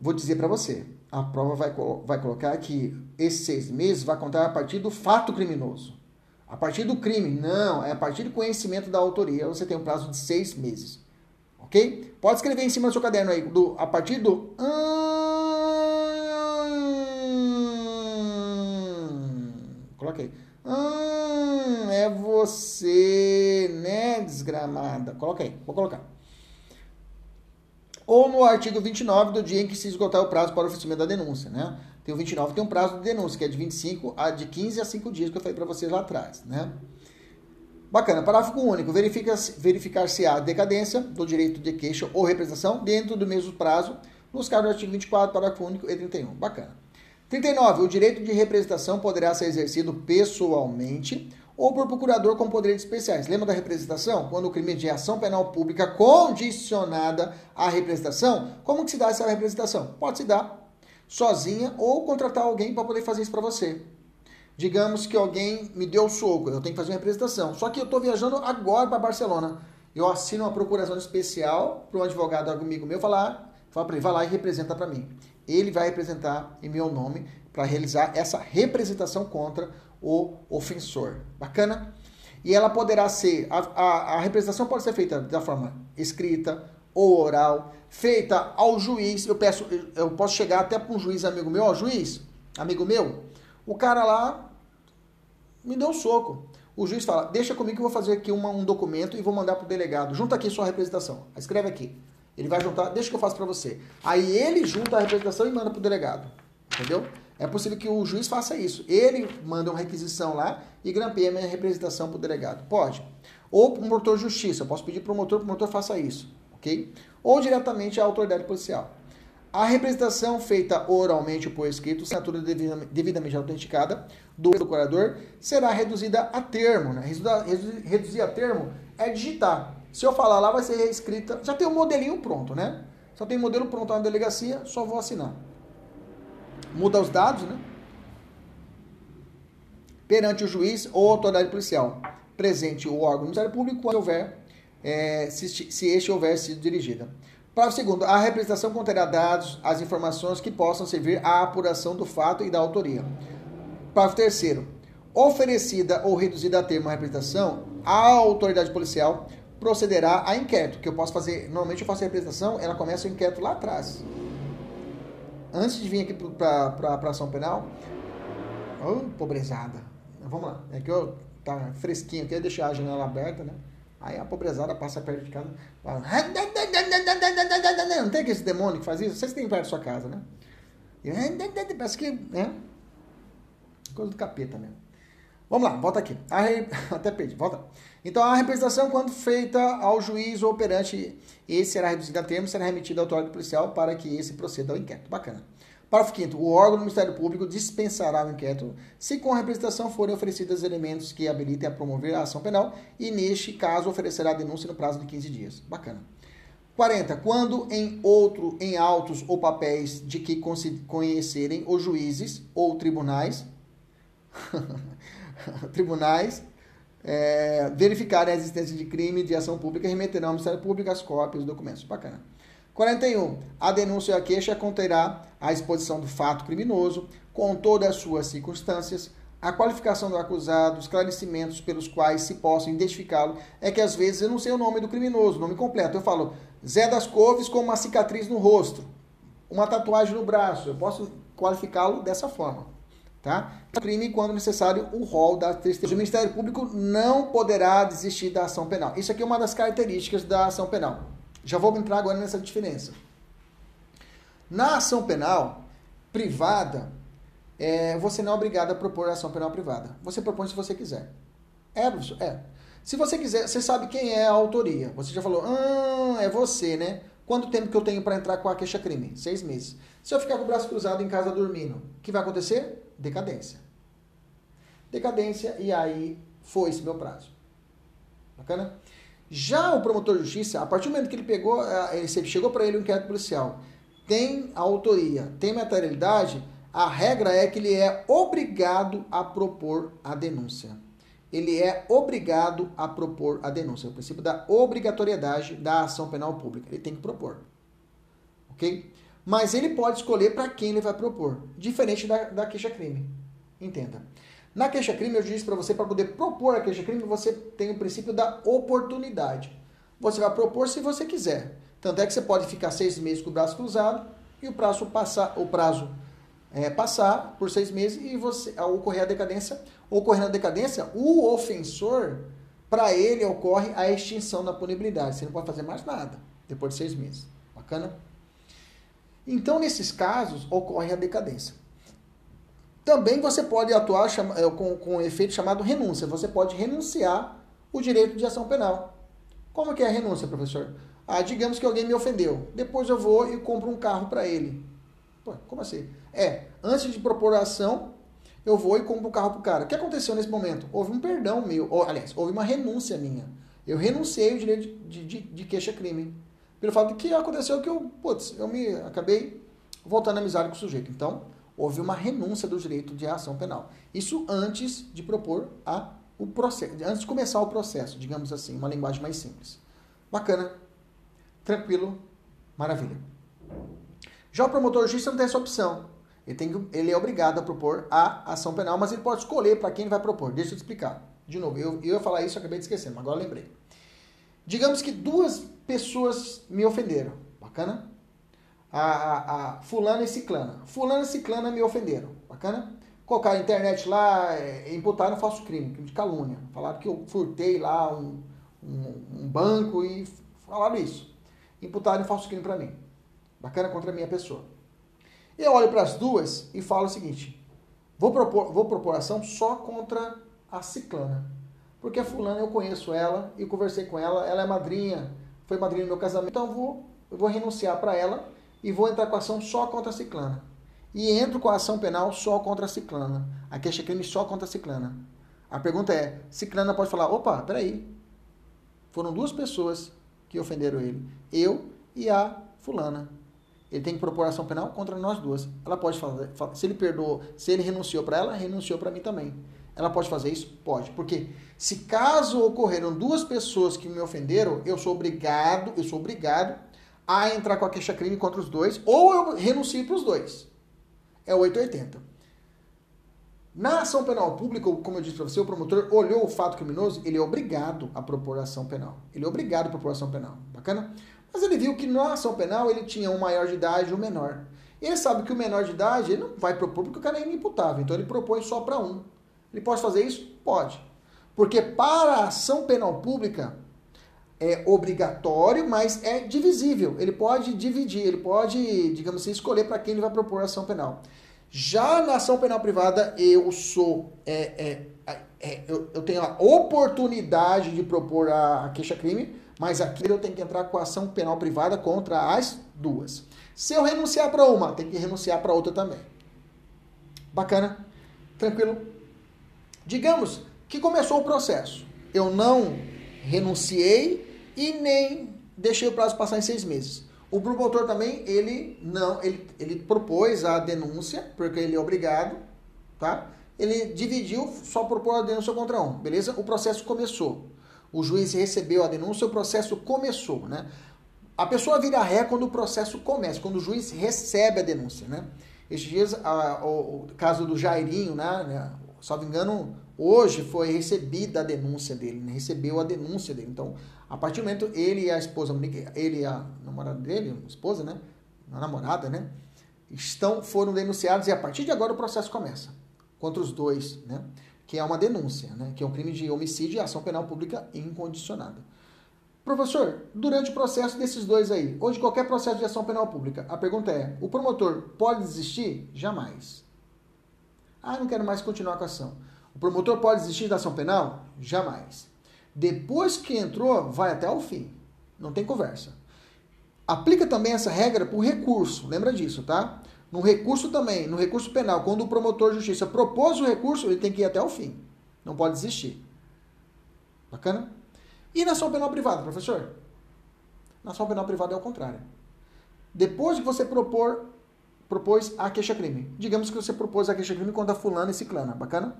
Vou dizer para você, a prova vai, vai colocar que esses seis meses vai contar a partir do fato criminoso. A partir do crime, não, é a partir do conhecimento da autoria. Você tem um prazo de seis meses. Ok? Pode escrever em cima do seu caderno aí, do, a partir do. Hum, coloquei. Hum, é você, desgramada. Coloca aí, vou colocar ou no artigo 29 do dia em que se esgotar o prazo para o oferecimento da denúncia, né? Tem o 29, tem um prazo de denúncia, que é de 25 a de 15 a 5 dias que eu falei para vocês lá atrás, né? Bacana. Parágrafo único. Verifica-se verificar se há decadência do direito de queixa ou representação dentro do mesmo prazo, nos casos do artigo 24, parágrafo único e 31. Bacana. 39. O direito de representação poderá ser exercido pessoalmente ou por procurador com poderes especiais. Lembra da representação? Quando o crime de ação penal pública condicionada à representação, como que se dá essa representação? Pode se dar sozinha ou contratar alguém para poder fazer isso para você. Digamos que alguém me deu soco, eu tenho que fazer uma representação. Só que eu estou viajando agora para Barcelona. Eu assino uma procuração especial para um advogado amigo meu falar, fala para ele, vai lá e representa para mim. Ele vai representar em meu nome para realizar essa representação contra o ofensor. Bacana? E ela poderá ser, a, a, a representação pode ser feita da forma escrita ou oral, feita ao juiz. Eu peço, eu posso chegar até para um juiz amigo meu, ó, juiz, amigo meu, o cara lá me deu um soco. O juiz fala, deixa comigo que eu vou fazer aqui uma, um documento e vou mandar para o delegado. Junta aqui sua representação. Escreve aqui. Ele vai juntar, deixa que eu faço para você. Aí ele junta a representação e manda para o delegado. Entendeu? É possível que o juiz faça isso. Ele manda uma requisição lá e grampeia a minha representação para o delegado. Pode. Ou para o motor de justiça. Eu posso pedir para o motor que o motor faça isso. Ok? Ou diretamente à autoridade policial. A representação feita oralmente ou por escrito, assinatura devidamente autenticada do procurador, será reduzida a termo. Né? Reduzir a termo é digitar. Se eu falar lá, vai ser reescrita. Já tem o um modelinho pronto, né? Só tem modelo pronto na delegacia, só vou assinar muda os dados, né? Perante o juiz ou autoridade policial, presente o órgão do Ministério Público, quando houver, é, se, se este houver sido dirigida. Parágrafo segundo, a representação conterá dados, as informações que possam servir à apuração do fato e da autoria. Parágrafo terceiro, oferecida ou reduzida a termo a representação, a autoridade policial procederá a inquérito, que eu posso fazer, normalmente eu faço a representação, ela começa o inquérito lá atrás antes de vir aqui para ação penal, oh, pobrezada. Vamos lá, é que eu tá fresquinho aqui, deixar a janela aberta, né? Aí a pobrezada passa perto de casa, fala, não tem aquele demônio que faz isso? Vocês têm perto da sua casa, né? Parece que, né? Coisa do capeta mesmo. Vamos lá, volta aqui. Re... Até perdi, volta. Então, a representação, quando feita ao juiz ou operante, esse será reduzido a termo será remetido à autoridade policial para que esse proceda ao inquérito. Bacana. Parágrafo 5 O órgão do Ministério Público dispensará o inquérito se com a representação forem oferecidos elementos que habilitem a promover a ação penal e, neste caso, oferecerá a denúncia no prazo de 15 dias. Bacana. 40. Quando em outro, em autos ou papéis de que conhecerem os juízes ou tribunais <laughs> tribunais é, verificarem a existência de crime de ação pública e remeterão ao Ministério Público as cópias dos documentos. Bacana. 41. A denúncia ou a queixa conterá a exposição do fato criminoso, com todas as suas circunstâncias, a qualificação do acusado, os esclarecimentos pelos quais se possam identificá-lo. É que às vezes eu não sei o nome do criminoso, o nome completo. Eu falo Zé das Couves com uma cicatriz no rosto, uma tatuagem no braço. Eu posso qualificá-lo dessa forma. Tá? Crime quando necessário o rol da testemunha. O Ministério Público não poderá desistir da ação penal. Isso aqui é uma das características da ação penal. Já vou entrar agora nessa diferença. Na ação penal privada, é, você não é obrigado a propor ação penal privada. Você propõe se você quiser. É, professor? É. Se você quiser, você sabe quem é a autoria. Você já falou, ah, é você, né? Quanto tempo que eu tenho para entrar com a queixa-crime? Seis meses. Se eu ficar com o braço cruzado em casa dormindo, o que vai acontecer? Decadência. Decadência, e aí foi esse meu prazo. Bacana? Já o promotor de justiça, a partir do momento que ele pegou, eh, ele chegou para ele um inquérito policial, tem a autoria, tem materialidade, a regra é que ele é obrigado a propor a denúncia. Ele é obrigado a propor a denúncia. É o princípio da obrigatoriedade da ação penal pública. Ele tem que propor. Ok? Mas ele pode escolher para quem ele vai propor, diferente da, da queixa-crime. Entenda. Na queixa-crime, eu disse para você, para poder propor a queixa-crime, você tem o princípio da oportunidade. Você vai propor se você quiser. Tanto é que você pode ficar seis meses com o braço cruzado e o prazo passar, o prazo é, passar por seis meses e você ao ocorrer a decadência, ocorrendo a decadência, o ofensor, para ele ocorre a extinção da punibilidade. Você não pode fazer mais nada depois de seis meses. Bacana? Então, nesses casos, ocorre a decadência. Também você pode atuar é, com, com um efeito chamado renúncia. Você pode renunciar o direito de ação penal. Como que é a renúncia, professor? Ah, digamos que alguém me ofendeu. Depois eu vou e compro um carro para ele. Pô, como assim? É, antes de propor a ação, eu vou e compro um carro pro cara. O que aconteceu nesse momento? Houve um perdão meu, ou, aliás, houve uma renúncia minha. Eu renunciei o direito de, de, de queixa-crime. Pelo fato de que aconteceu que eu, putz, eu me acabei voltando a amizade com o sujeito. Então, houve uma renúncia do direito de ação penal. Isso antes de propor a, o processo, antes de começar o processo, digamos assim, uma linguagem mais simples. Bacana, tranquilo, maravilha. Já o promotor justiça não tem essa opção. Ele, tem, ele é obrigado a propor a ação penal, mas ele pode escolher para quem ele vai propor. Deixa eu te explicar. De novo, eu, eu ia falar isso, acabei de esquecer, mas agora lembrei. Digamos que duas pessoas me ofenderam. Bacana? A, a, a fulana e ciclana. Fulana e ciclana me ofenderam. Bacana? Colocaram a internet lá, é, imputaram um falso crime, crime de calúnia. Falaram que eu furtei lá um, um, um banco e falaram isso. Imputaram falso crime para mim bacana contra a minha pessoa. Eu olho para as duas e falo o seguinte: vou propor, vou propor ação só contra a ciclana. Porque a fulana eu conheço ela e conversei com ela, ela é madrinha, foi madrinha do meu casamento, então eu vou, eu vou renunciar para ela e vou entrar com a ação só contra a ciclana. E entro com a ação penal só contra a ciclana. A queixa crime só contra a ciclana. A pergunta é: ciclana pode falar, opa, peraí. Foram duas pessoas que ofenderam ele. Eu e a fulana ele tem que propor ação penal contra nós duas. Ela pode fazer, se ele perdoou, se ele renunciou para ela, renunciou para mim também. Ela pode fazer isso? Pode. Porque se caso ocorreram duas pessoas que me ofenderam, eu sou obrigado, eu sou obrigado a entrar com a queixa-crime contra os dois, ou eu renuncio para os dois. É 880. Na ação penal pública, como eu disse para você, o promotor olhou o fato criminoso, ele é obrigado a propor ação penal. Ele é obrigado a propor ação penal. Bacana? Mas ele viu que na ação penal ele tinha um maior de idade e um menor. Ele sabe que o menor de idade ele não vai propor porque o cara é inimputável. Então ele propõe só para um. Ele pode fazer isso? Pode. Porque para a ação penal pública é obrigatório, mas é divisível. Ele pode dividir, ele pode, digamos assim, escolher para quem ele vai propor a ação penal. Já na ação penal privada, eu sou. É, é, é, eu, eu, tenho a oportunidade de propor a, a queixa-crime, mas aqui eu tenho que entrar com a ação penal privada contra as duas. Se eu renunciar para uma, tem que renunciar para outra também. Bacana? Tranquilo? Digamos que começou o processo. Eu não renunciei e nem deixei o prazo passar em seis meses. O promotor também, ele não, ele, ele propôs a denúncia, porque ele é obrigado, tá? Ele dividiu, só propôs a denúncia contra um, beleza? O processo começou o juiz recebeu a denúncia, o processo começou, né? A pessoa vira ré quando o processo começa, quando o juiz recebe a denúncia, né? Estes dias, a, o, o, caso do Jairinho, né, né? me engano, hoje foi recebida a denúncia dele, né? recebeu a denúncia dele. Então, a partir do momento, ele e a esposa, ele e a namorada dele, esposa, né? A namorada, né? Estão, foram denunciados e a partir de agora o processo começa contra os dois, né? que é uma denúncia, né? que é um crime de homicídio e ação penal pública incondicionada. Professor, durante o processo desses dois aí, ou de qualquer processo de ação penal pública, a pergunta é: o promotor pode desistir? Jamais. Ah, não quero mais continuar com a ação. O promotor pode desistir da ação penal? Jamais. Depois que entrou, vai até o fim. Não tem conversa. Aplica também essa regra para o recurso, lembra disso, tá? No recurso também, no recurso penal, quando o promotor de justiça propôs o recurso, ele tem que ir até o fim. Não pode desistir. Bacana? E na ação penal privada, professor? Na ação penal privada é o contrário. Depois que você propor, propôs a queixa-crime. Digamos que você propôs a queixa-crime contra fulano e ciclana. Bacana?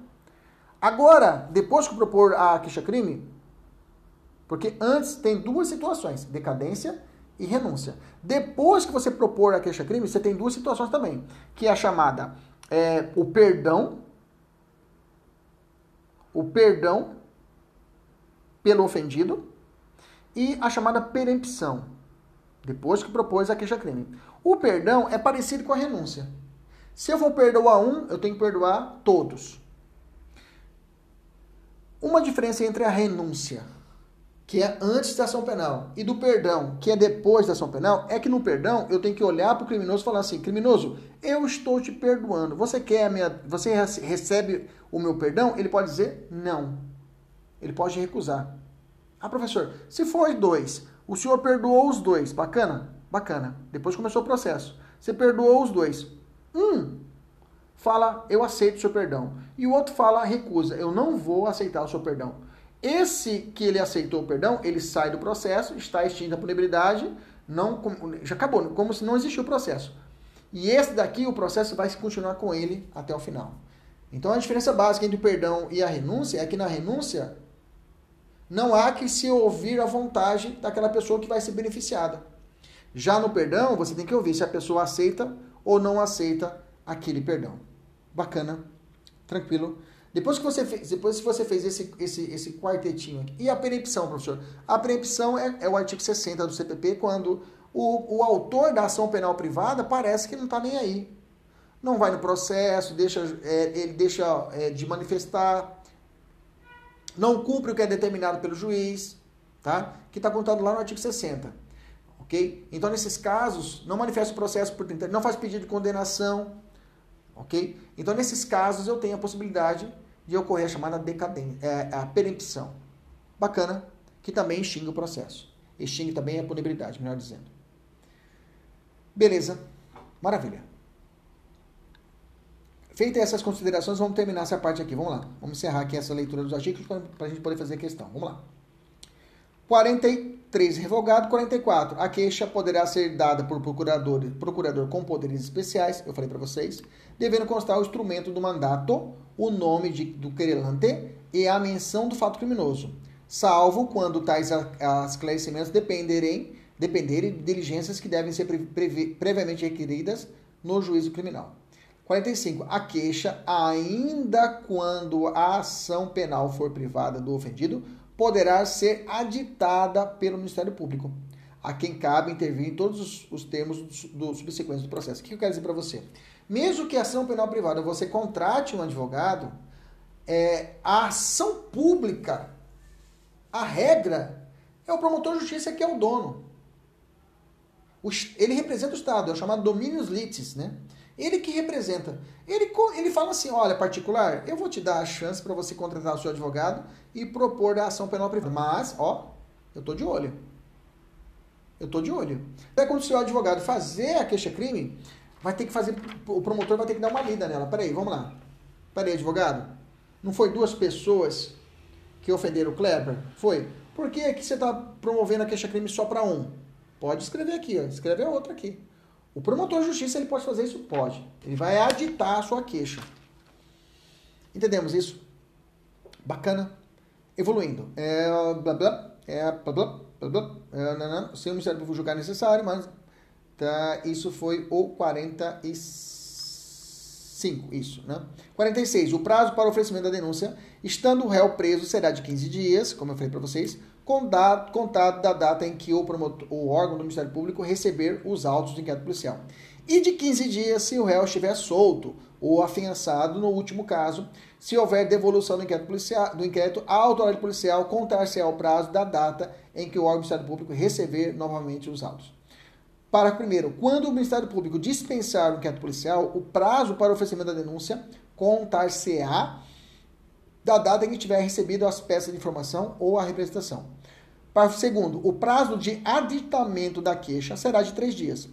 Agora, depois que propor a queixa-crime, porque antes tem duas situações, decadência e renúncia. Depois que você propor a queixa-crime, você tem duas situações também, que é a chamada é, o perdão, o perdão pelo ofendido e a chamada perempção, depois que propôs a queixa-crime. O perdão é parecido com a renúncia. Se eu vou perdoar um, eu tenho que perdoar todos. Uma diferença entre a renúncia, que é antes da ação penal, e do perdão, que é depois da ação penal, é que no perdão eu tenho que olhar para o criminoso e falar assim: criminoso, eu estou te perdoando. Você quer a minha. Você recebe o meu perdão? Ele pode dizer não. Ele pode recusar. Ah, professor, se for dois, o senhor perdoou os dois. Bacana? Bacana. Depois começou o processo. Você perdoou os dois. Um fala, eu aceito o seu perdão. E o outro fala, recusa, eu não vou aceitar o seu perdão. Esse que ele aceitou o perdão, ele sai do processo, está extinta a punibilidade, não, já acabou, como se não existiu o processo. E esse daqui, o processo vai continuar com ele até o final. Então a diferença básica entre o perdão e a renúncia é que na renúncia não há que se ouvir a vontade daquela pessoa que vai ser beneficiada. Já no perdão, você tem que ouvir se a pessoa aceita ou não aceita aquele perdão. Bacana, tranquilo. Depois que você fez, depois que você fez esse, esse, esse quartetinho aqui. E a perempção, professor? A perempção é, é o artigo 60 do CPP, quando o, o autor da ação penal privada parece que não está nem aí. Não vai no processo, deixa, é, ele deixa é, de manifestar, não cumpre o que é determinado pelo juiz, tá? Que está contado lá no artigo 60. Ok? Então, nesses casos, não manifesta o processo por 30 não faz pedido de condenação, ok? Então, nesses casos, eu tenho a possibilidade de ocorrer a chamada decadência, é, a perempção. Bacana, que também extingue o processo. Extingue também a punibilidade, melhor dizendo. Beleza, maravilha. Feitas essas considerações, vamos terminar essa parte aqui. Vamos lá. Vamos encerrar aqui essa leitura dos artigos para a gente poder fazer a questão. Vamos lá. 43. Revogado. 44. A queixa poderá ser dada por procurador, procurador com poderes especiais, eu falei para vocês, devendo constar o instrumento do mandato, o nome de, do querelante e a menção do fato criminoso, salvo quando tais esclarecimentos dependerem, dependerem de diligências que devem ser previamente requeridas no juízo criminal. 45. A queixa, ainda quando a ação penal for privada do ofendido, poderá ser aditada pelo Ministério Público, a quem cabe intervir em todos os, os termos do, do subsequente do processo. O que eu quero dizer para você? Mesmo que a ação penal privada você contrate um advogado, é, a ação pública, a regra, é o promotor de justiça que é o dono. O, ele representa o Estado, é o chamado dominios litis, né? Ele que representa. Ele, ele fala assim: olha, particular, eu vou te dar a chance para você contratar o seu advogado e propor a ação penal privada. Mas, ó, eu tô de olho. Eu tô de olho. Até quando o seu advogado fazer a queixa-crime, vai ter que fazer. O promotor vai ter que dar uma lida nela. Peraí, vamos lá. Peraí, advogado. Não foi duas pessoas que ofenderam o Kleber? Foi. Por que, que você está promovendo a queixa-crime só para um? Pode escrever aqui, ó. escreve a outra aqui. O promotor de justiça ele pode fazer isso? Pode. Ele vai aditar a sua queixa. Entendemos isso? Bacana. Evoluindo. É, blá, blá, é, blá, blá, blá, blá, é, não, não, se o Ministério Público julgar necessário, mas tá, isso foi o 45, isso, né? 46. O prazo para oferecimento da denúncia, estando o réu preso, será de 15 dias, como eu falei para vocês, contado, contado da data em que o, promotor, o órgão do Ministério Público receber os autos do inquérito policial. E de 15 dias se o réu estiver solto ou afiançado no último caso, se houver devolução do inquérito, policial, do inquérito autoridade policial, contar-se ao prazo da data em que o órgão do Ministério Público receber novamente os autos. Para primeiro, quando o Ministério Público dispensar o inquérito policial, o prazo para o oferecimento da denúncia contar-se-á da data em que tiver recebido as peças de informação ou a representação. Parágrafo segundo, o prazo de aditamento da queixa será de três dias,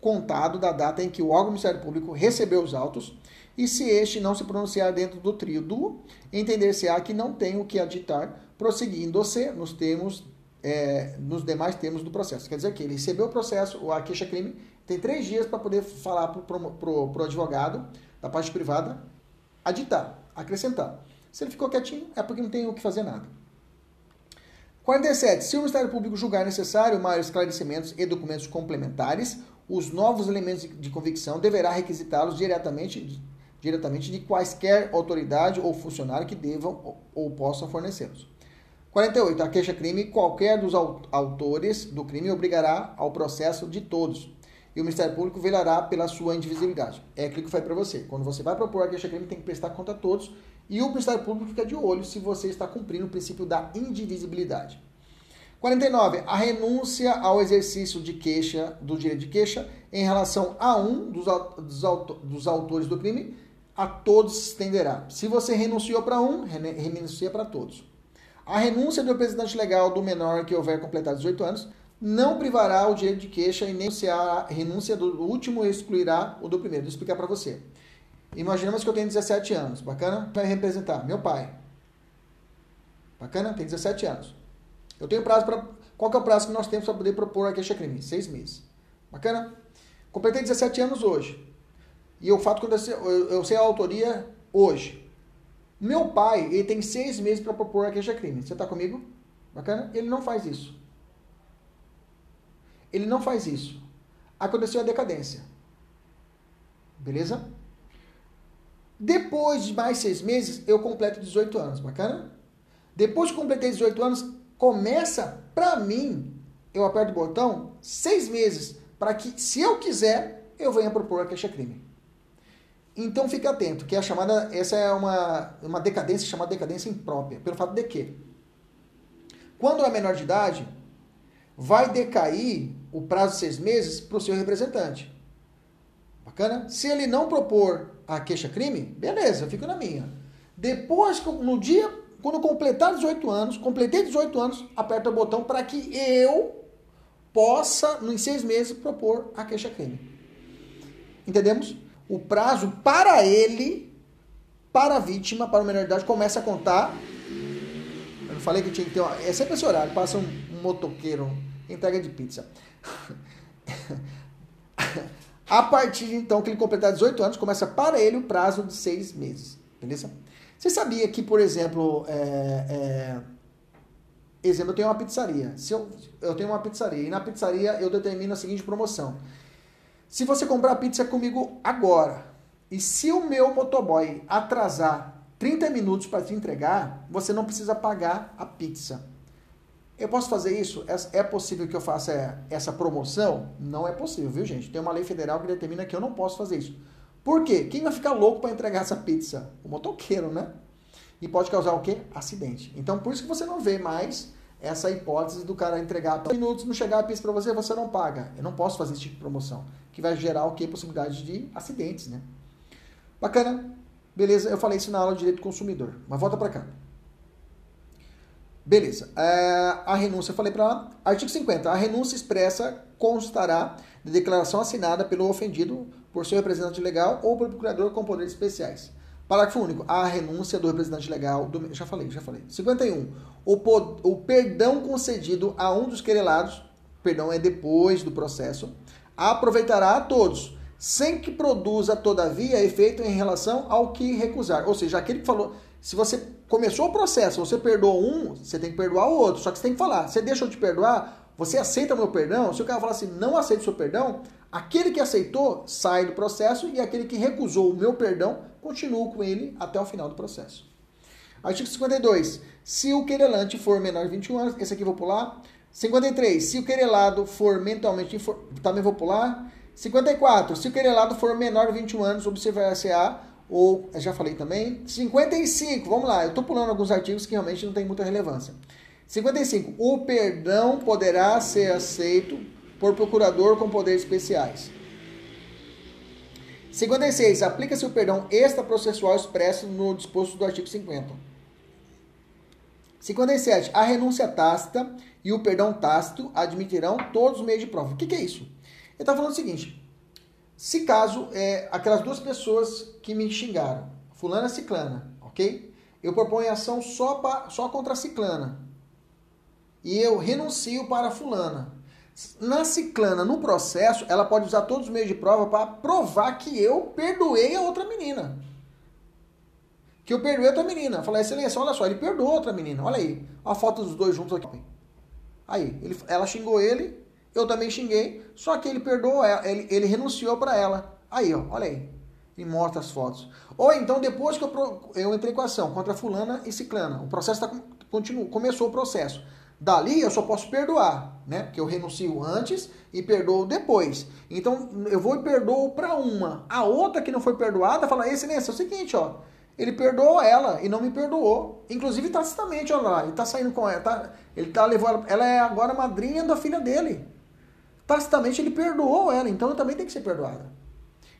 contado da data em que o órgão do Ministério Público recebeu os autos e se este não se pronunciar dentro do trio do, entender-se-á que não tem o que aditar, prosseguindo-se nos termos, é, nos demais termos do processo. Quer dizer que ele recebeu o processo, a queixa-crime, tem três dias para poder falar para o advogado da parte privada aditar, acrescentar. Se ele ficou quietinho, é porque não tem o que fazer nada. 47. Se o Ministério Público julgar necessário maiores esclarecimentos e documentos complementares, os novos elementos de convicção deverá requisitá-los diretamente, diretamente de quaisquer autoridade ou funcionário que devam ou, possam fornecê-los. 48. A queixa-crime, qualquer dos autores do crime obrigará ao processo de todos. E o Ministério Público velará pela sua indivisibilidade. É aquilo que foi para você. Quando você vai propor a queixa-crime, tem que prestar conta a todos. E o Ministério Público fica de olho se você está cumprindo o princípio da indivisibilidade. 49. A renúncia ao exercício de queixa, do direito de queixa, em relação a um dos, dos, dos autores do crime, a todos se estenderá. Se você renunciou para um, renuncia para todos. A renúncia do representante legal do menor que houver completado 18 anos não privará o direito de queixa e nem se a renúncia do último excluirá o do primeiro. Vou explicar para você. Imaginamos que eu tenho 17 anos. Bacana? Vai representar meu pai. Bacana? Tem 17 anos. Eu tenho prazo para. Qual que é o prazo que nós temos para poder propor a queixa-crime? Seis meses. Bacana? Completei 17 anos hoje. E o fato que eu, eu sei a autoria hoje. Meu pai, ele tem seis meses para propor a queixa-crime. Você está comigo? Bacana? Ele não faz isso. Ele não faz isso. Aconteceu a decadência. Beleza? Depois de mais seis meses, eu completo 18 anos. Bacana? Depois que completei 18 anos, começa, para mim, eu aperto o botão, seis meses, para que, se eu quiser, eu venha propor a queixa-crime. Então fique atento, que é a chamada, essa é uma, uma decadência chamada decadência imprópria, pelo fato de que, quando é menor de idade, vai decair o prazo de seis meses para o seu representante. Bacana? Se ele não propor a queixa-crime, beleza, eu fico na minha. Depois, no dia quando completar 18 anos, completei 18 anos, aperta o botão para que eu possa, em seis meses, propor a queixa-crime. Entendemos? O prazo para ele, para a vítima, para o menor de idade, começa a contar. Eu não falei que tinha que ter uma. É sempre esse horário, passa um motoqueiro, entrega de pizza. <laughs> a partir então que ele completar 18 anos, começa para ele o prazo de seis meses. Beleza? Você sabia que, por exemplo, é, é, exemplo, eu tenho uma pizzaria. Se eu, eu tenho uma pizzaria e na pizzaria eu determino a seguinte promoção. Se você comprar pizza comigo agora e se o meu motoboy atrasar 30 minutos para te entregar, você não precisa pagar a pizza. Eu posso fazer isso? É, é possível que eu faça essa promoção? Não é possível, viu, gente? Tem uma lei federal que determina que eu não posso fazer isso. Por quê? Quem vai ficar louco para entregar essa pizza? O motoqueiro, né? E pode causar o quê? Acidente. Então, por isso que você não vê mais essa hipótese do cara entregar minutos, não chegar a pizza para você, você não paga. Eu não posso fazer esse tipo de promoção, que vai gerar o quê? Possibilidade de acidentes, né? Bacana? Beleza, eu falei isso na aula de direito do consumidor. Mas volta para cá. Beleza. É, a renúncia, eu falei para lá. Artigo 50. A renúncia expressa constará de declaração assinada pelo ofendido por seu representante legal ou pelo procurador com poderes especiais. Parágrafo único. A renúncia do representante legal. Do, já falei, já falei. 51. O, pod, o perdão concedido a um dos querelados, perdão é depois do processo, aproveitará a todos, sem que produza, todavia, efeito em relação ao que recusar. Ou seja, aquele que falou. Se você começou o processo, você perdoou um, você tem que perdoar o outro. Só que você tem que falar. Você deixou de perdoar, você aceita meu perdão? Se o cara falar assim, não aceita o seu perdão, aquele que aceitou sai do processo e aquele que recusou o meu perdão, continua com ele até o final do processo. Artigo 52. Se o querelante for menor de 21 anos, esse aqui vou pular. 53. Se o querelado for mentalmente também vou pular. 54. Se o querelado for menor de 21 anos, observar-se-á ou já falei também. 55. Vamos lá, eu estou pulando alguns artigos que realmente não tem muita relevância. 55. O perdão poderá ser aceito por procurador com poderes especiais. 56. Aplica-se o perdão extraprocessual expresso no disposto do artigo 50. 57. A renúncia tácita e o perdão tácito admitirão todos os meios de prova. O que, que é isso? Ele está falando o seguinte: Se caso é aquelas duas pessoas que me xingaram, fulana e ciclana, ok? Eu proponho ação só, pra, só contra a ciclana. E eu renuncio para a fulana. Na ciclana, no processo, ela pode usar todos os meios de prova para provar que eu perdoei a outra menina. Que eu perdoei a outra menina. Falar, excelência, olha só, ele perdoou a outra menina. Olha aí, a foto dos dois juntos aqui. Aí, ele, ela xingou ele, eu também xinguei, só que ele perdoou ela, ele, ele renunciou para ela. Aí, ó, olha aí. E mostra as fotos. Ou então, depois que eu, eu entrei com a ação contra fulana e ciclana, o processo tá, continua, começou o processo. Dali eu só posso perdoar, né? Que eu renuncio antes e perdoo depois. Então eu vou e perdoo para uma. A outra que não foi perdoada fala: Excelência, é o seguinte, ó. Ele perdoou ela e não me perdoou. Inclusive tacitamente, olha lá, ele tá saindo com ela. Tá, ele tá levando. Ela é agora madrinha da filha dele. Tacitamente ele perdoou ela, então eu também tenho que ser perdoada.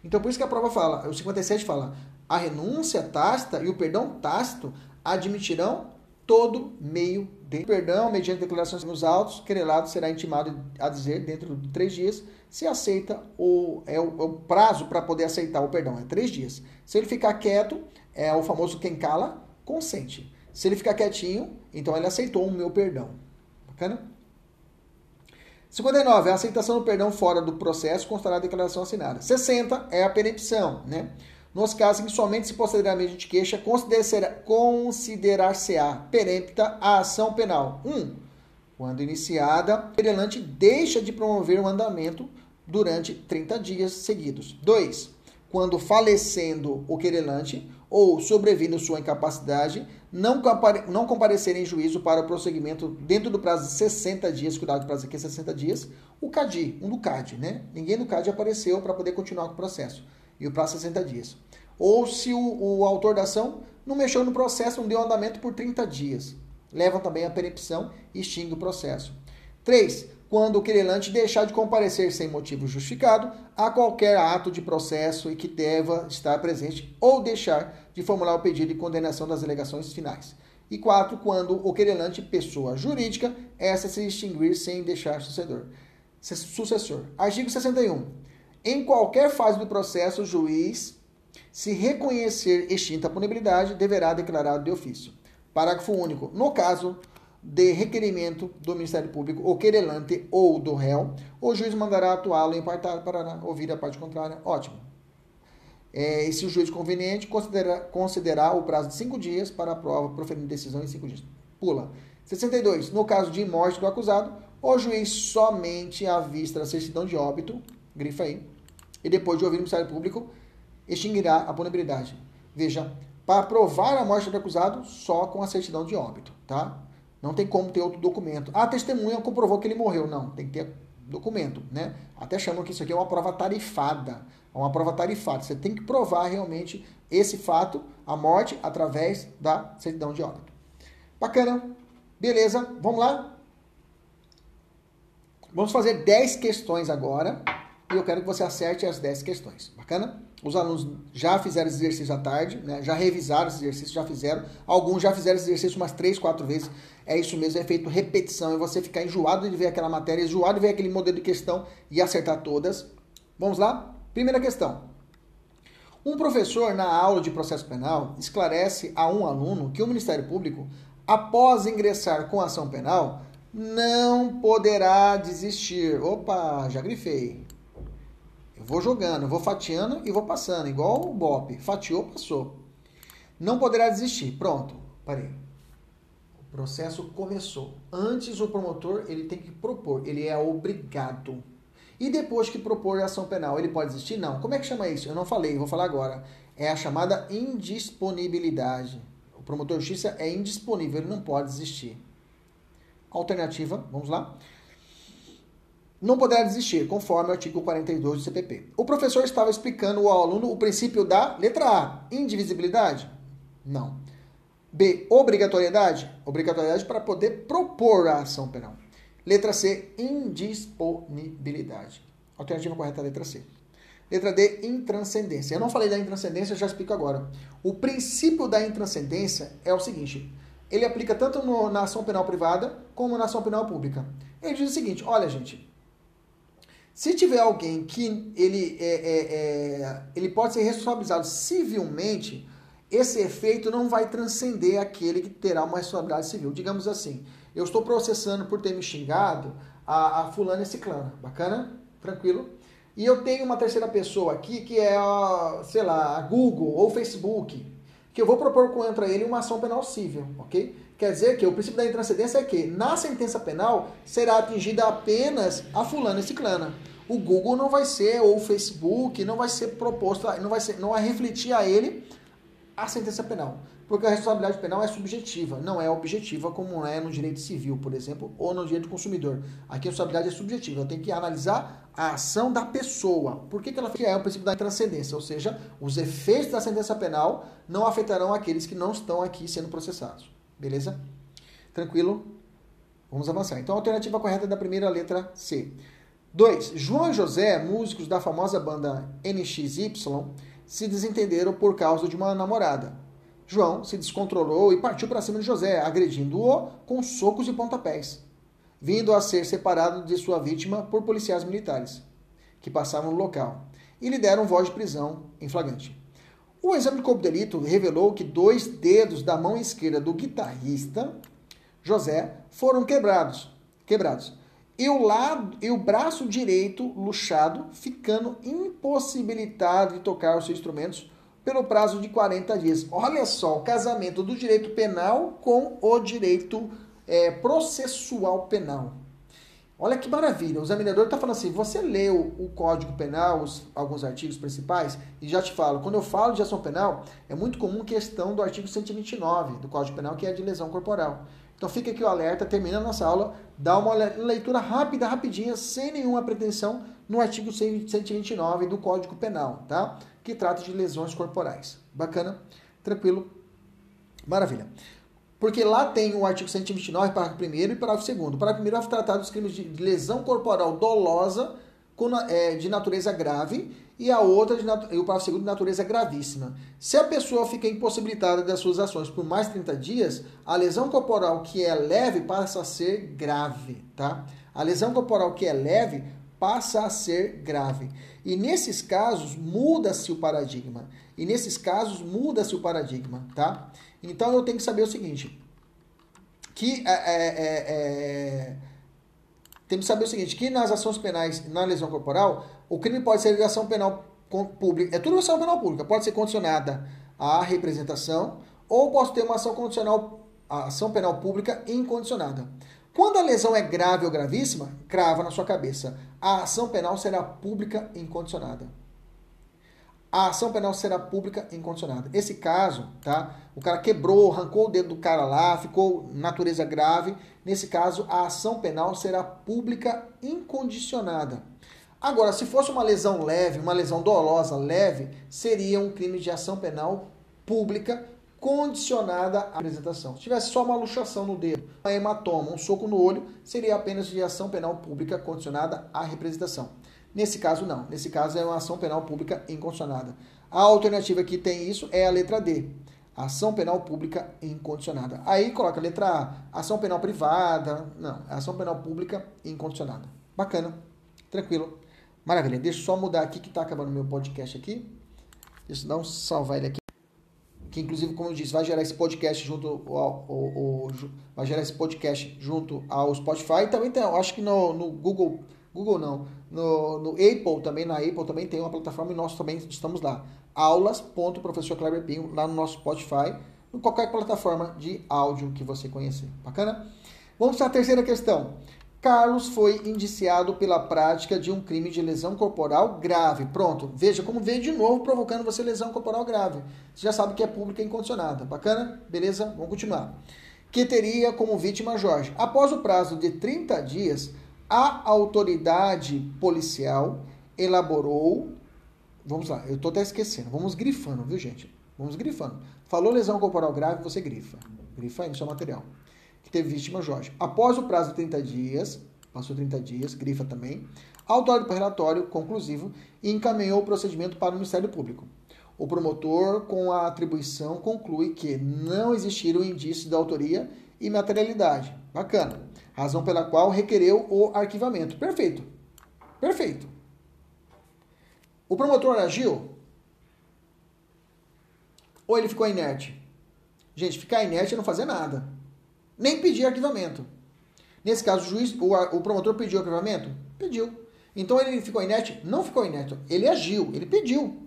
Então por isso que a prova fala, o 57 fala: a renúncia tácita e o perdão tácito admitirão todo meio de perdão, mediante declarações nos autos, querelado será intimado a dizer dentro de três dias se aceita ou é o, é o prazo para poder aceitar o perdão, é três dias. Se ele ficar quieto, é o famoso quem cala, consente. Se ele ficar quietinho, então ele aceitou o meu perdão. Bacana? 59. A aceitação do perdão fora do processo constará a declaração assinada. 60 é a perempção, né? nos casos em que somente se posteriormente de queixa considerar-se-á perempta a ação penal. 1. Um, quando iniciada, o querelante deixa de promover o andamento durante 30 dias seguidos. 2. Quando falecendo o querelante ou sobrevindo sua incapacidade, não, compare não comparecer em juízo para o prosseguimento dentro do prazo de 60 dias, cuidado o prazo aqui é 60 dias, o CADI, um do CAD, né? Ninguém do CAD apareceu para poder continuar com o processo e o prazo 60 é dias. Ou se o, o autor da ação não mexeu no processo, não deu andamento por 30 dias. Levam também a perempção e extingue o processo. 3. Quando o querelante deixar de comparecer sem motivo justificado a qualquer ato de processo e que deva estar presente ou deixar de formular o pedido de condenação das alegações finais. E 4. Quando o querelante, pessoa jurídica, essa se extinguir sem deixar sucessor. Sucessor. Artigo 61. Em qualquer fase do processo, o juiz, se reconhecer extinta a punibilidade, deverá declarar de ofício. Parágrafo único. No caso de requerimento do Ministério Público, o querelante ou do réu, o juiz mandará atuá-lo em partar para ouvir a parte contrária. Ótimo. É, e se o juiz conveniente considerar, considerar o prazo de cinco dias para a prova, proferindo decisão em cinco dias. Pula. 62. No caso de morte do acusado, o juiz somente à vista da certidão de óbito, grifa aí, e depois de ouvir o Ministério Público, extinguirá a punibilidade. Veja, para provar a morte do acusado, só com a certidão de óbito, tá? Não tem como ter outro documento. A testemunha comprovou que ele morreu. Não, tem que ter documento, né? Até chamam que isso aqui é uma prova tarifada. É uma prova tarifada. Você tem que provar realmente esse fato, a morte, através da certidão de óbito. Bacana. Beleza, vamos lá? Vamos fazer 10 questões agora e eu quero que você acerte as 10 questões. Bacana? Os alunos já fizeram esse exercício à tarde, né? já revisaram esse exercício, já fizeram. Alguns já fizeram esse exercício umas 3, 4 vezes. É isso mesmo, é feito repetição. É você ficar enjoado de ver aquela matéria, enjoado de ver aquele modelo de questão e acertar todas. Vamos lá? Primeira questão. Um professor, na aula de processo penal, esclarece a um aluno que o Ministério Público, após ingressar com ação penal, não poderá desistir. Opa, já grifei. Eu vou jogando, vou fatiando e vou passando, igual o BOP. Fatiou, passou. Não poderá desistir. Pronto. Parei. O processo começou. Antes o promotor, ele tem que propor, ele é obrigado. E depois que propor a ação penal, ele pode desistir? Não. Como é que chama isso? Eu não falei, vou falar agora. É a chamada indisponibilidade. O promotor de justiça é indisponível, ele não pode desistir. Alternativa, vamos lá não poderá desistir, conforme o artigo 42 do CPP. O professor estava explicando ao aluno o princípio da letra A, indivisibilidade? Não. B, obrigatoriedade? Obrigatoriedade para poder propor a ação penal. Letra C, indisponibilidade. Alternativa correta letra C. Letra D, intranscendência. Eu não falei da intranscendência, já explico agora. O princípio da intranscendência é o seguinte: ele aplica tanto no, na ação penal privada como na ação penal pública. Ele diz o seguinte: olha, gente, Se tiver alguém que ele, é, é, é, ele pode ser responsabilizado civilmente, esse efeito não vai transcender aquele que terá uma responsabilidade civil. Digamos assim, eu estou processando por ter me xingado a, a fulana e ciclana. Bacana? Tranquilo? E eu tenho uma terceira pessoa aqui que é, a, sei lá, a Google ou Facebook, que eu vou propor contra ele uma ação penal civil, ok? Quer dizer que o princípio da intranscendência é que na sentença penal será atingida apenas a fulana e ciclana. O Google não vai ser, ou o Facebook, não vai ser proposto, não vai, ser, não vai refletir a ele a sentença penal. Porque a responsabilidade penal é subjetiva, não é objetiva, como é no direito civil, por exemplo, ou no direito do consumidor. Aqui a responsabilidade é subjetiva, eu tenho que analisar a ação da pessoa. Por que, que ela é o princípio da transcendência? Ou seja, os efeitos da sentença penal não afetarão aqueles que não estão aqui sendo processados. Beleza? Tranquilo? Vamos avançar. Então, a alternativa correta é da primeira letra C. 2. João e José, músicos da famosa banda NXY, se desentenderam por causa de uma namorada. João se descontrolou e partiu para cima de José, agredindo-o com socos e pontapés, vindo a ser separado de sua vítima por policiais militares que passavam no local e lhe deram voz de prisão em flagrante. O exame de corpo de delito revelou que dois dedos da mão esquerda do guitarrista José foram quebrados, quebrados e o lado e o braço direito luxado, ficando impossibilitado de tocar os seus instrumentos pelo prazo de 40 dias. Olha só, o casamento do direito penal com o direito é, processual penal. Olha que maravilha. O examinador está falando assim: você leu o Código Penal, os, alguns artigos principais, e já te falo, quando eu falo de ação penal, é muito comum questão do artigo 129 do Código Penal, que é de lesão corporal. Então fica aqui o alerta, termina a nossa aula, dá uma leitura rápida, rapidinha, sem nenhuma pretensão, no artigo 129 do Código Penal, tá? Que trata de lesões corporais. Bacana? Tranquilo? Maravilha. Porque lá tem o artigo 129, parágrafo 1 e parágrafo 2. O parágrafo 1 vai tratar dos crimes de lesão corporal dolosa é, de natureza grave e a outra de o parágrafo 2 de natureza gravíssima. Se a pessoa fica impossibilitada das suas ações por mais de 30 dias, a lesão corporal que é leve passa a ser grave, tá? A lesão corporal que é leve passa a ser grave. E nesses casos muda-se o paradigma. E nesses casos muda-se o paradigma, tá? Então eu tenho que saber o seguinte, que é, é, é, é que saber o seguinte, que nas ações penais, na lesão corporal, o crime pode ser ação penal pública, é tudo ação penal pública, pode ser condicionada à representação ou pode ter uma ação condicional, ação penal pública incondicionada. Quando a lesão é grave ou gravíssima, crava na sua cabeça. A ação penal será pública incondicionada a ação penal será pública e incondicionada. Esse caso, tá? O cara quebrou, arrancou o dedo do cara lá, ficou natureza grave. Nesse caso, a ação penal será pública incondicionada. Agora, se fosse uma lesão leve, uma lesão dolosa leve, seria um crime de ação penal pública condicionada à apresentação. Se tivesse só uma luxação no dedo, uma hematoma, um soco no olho, seria apenas de ação penal pública condicionada à representação. Nesse caso, não. Nesse caso, é uma ação penal pública incondicionada. A alternativa que tem isso é a letra D. Ação penal pública incondicionada. Aí coloca a letra A. Ação penal privada. Não, é ação penal pública incondicionada. Bacana. Tranquilo. Maravilha. Deixa eu só mudar aqui que está acabando o meu podcast aqui. Deixa eu dar um salvar ele aqui. Que inclusive, como eu disse, vai gerar esse podcast junto ao, ao, ao vai gerar esse podcast junto ao Spotify. Também tem, acho que no, no Google Google não. No, no Apple também, na Apple também tem uma plataforma e nós também estamos lá. aulas.professorkleberbinho, lá no nosso Spotify, em qualquer plataforma de áudio que você conhecer. Bacana? Vamos para a terceira questão. Carlos foi indiciado pela prática de um crime de lesão corporal grave. Pronto, veja como veio de novo provocando você lesão corporal grave. Você já sabe que é pública e incondicionada. Bacana? Beleza? Vamos continuar. Que teria como vítima Jorge. Após o prazo de 30 dias, a autoridade policial elaborou. Vamos lá, eu estou até esquecendo. Vamos grifando, viu, gente? Vamos grifando. Falou lesão corporal grave, você grifa. Grifa aí no seu material. Que teve vítima Jorge. Após o prazo de 30 dias, passou 30 dias, grifa também, autor do relatório conclusivo e encaminhou o procedimento para o Ministério Público. O promotor, com a atribuição, conclui que não existiram indícios da autoria e materialidade. Bacana razão pela qual requereu o arquivamento. Perfeito. Perfeito. O promotor agiu? Ou ele ficou inerte? Gente, ficar inerte é não fazer nada. Nem pedir arquivamento. Nesse caso, o juiz, o, o promotor pediu arquivamento? Pediu. Então ele ficou inerte? Não ficou inerte. Ele agiu, ele pediu.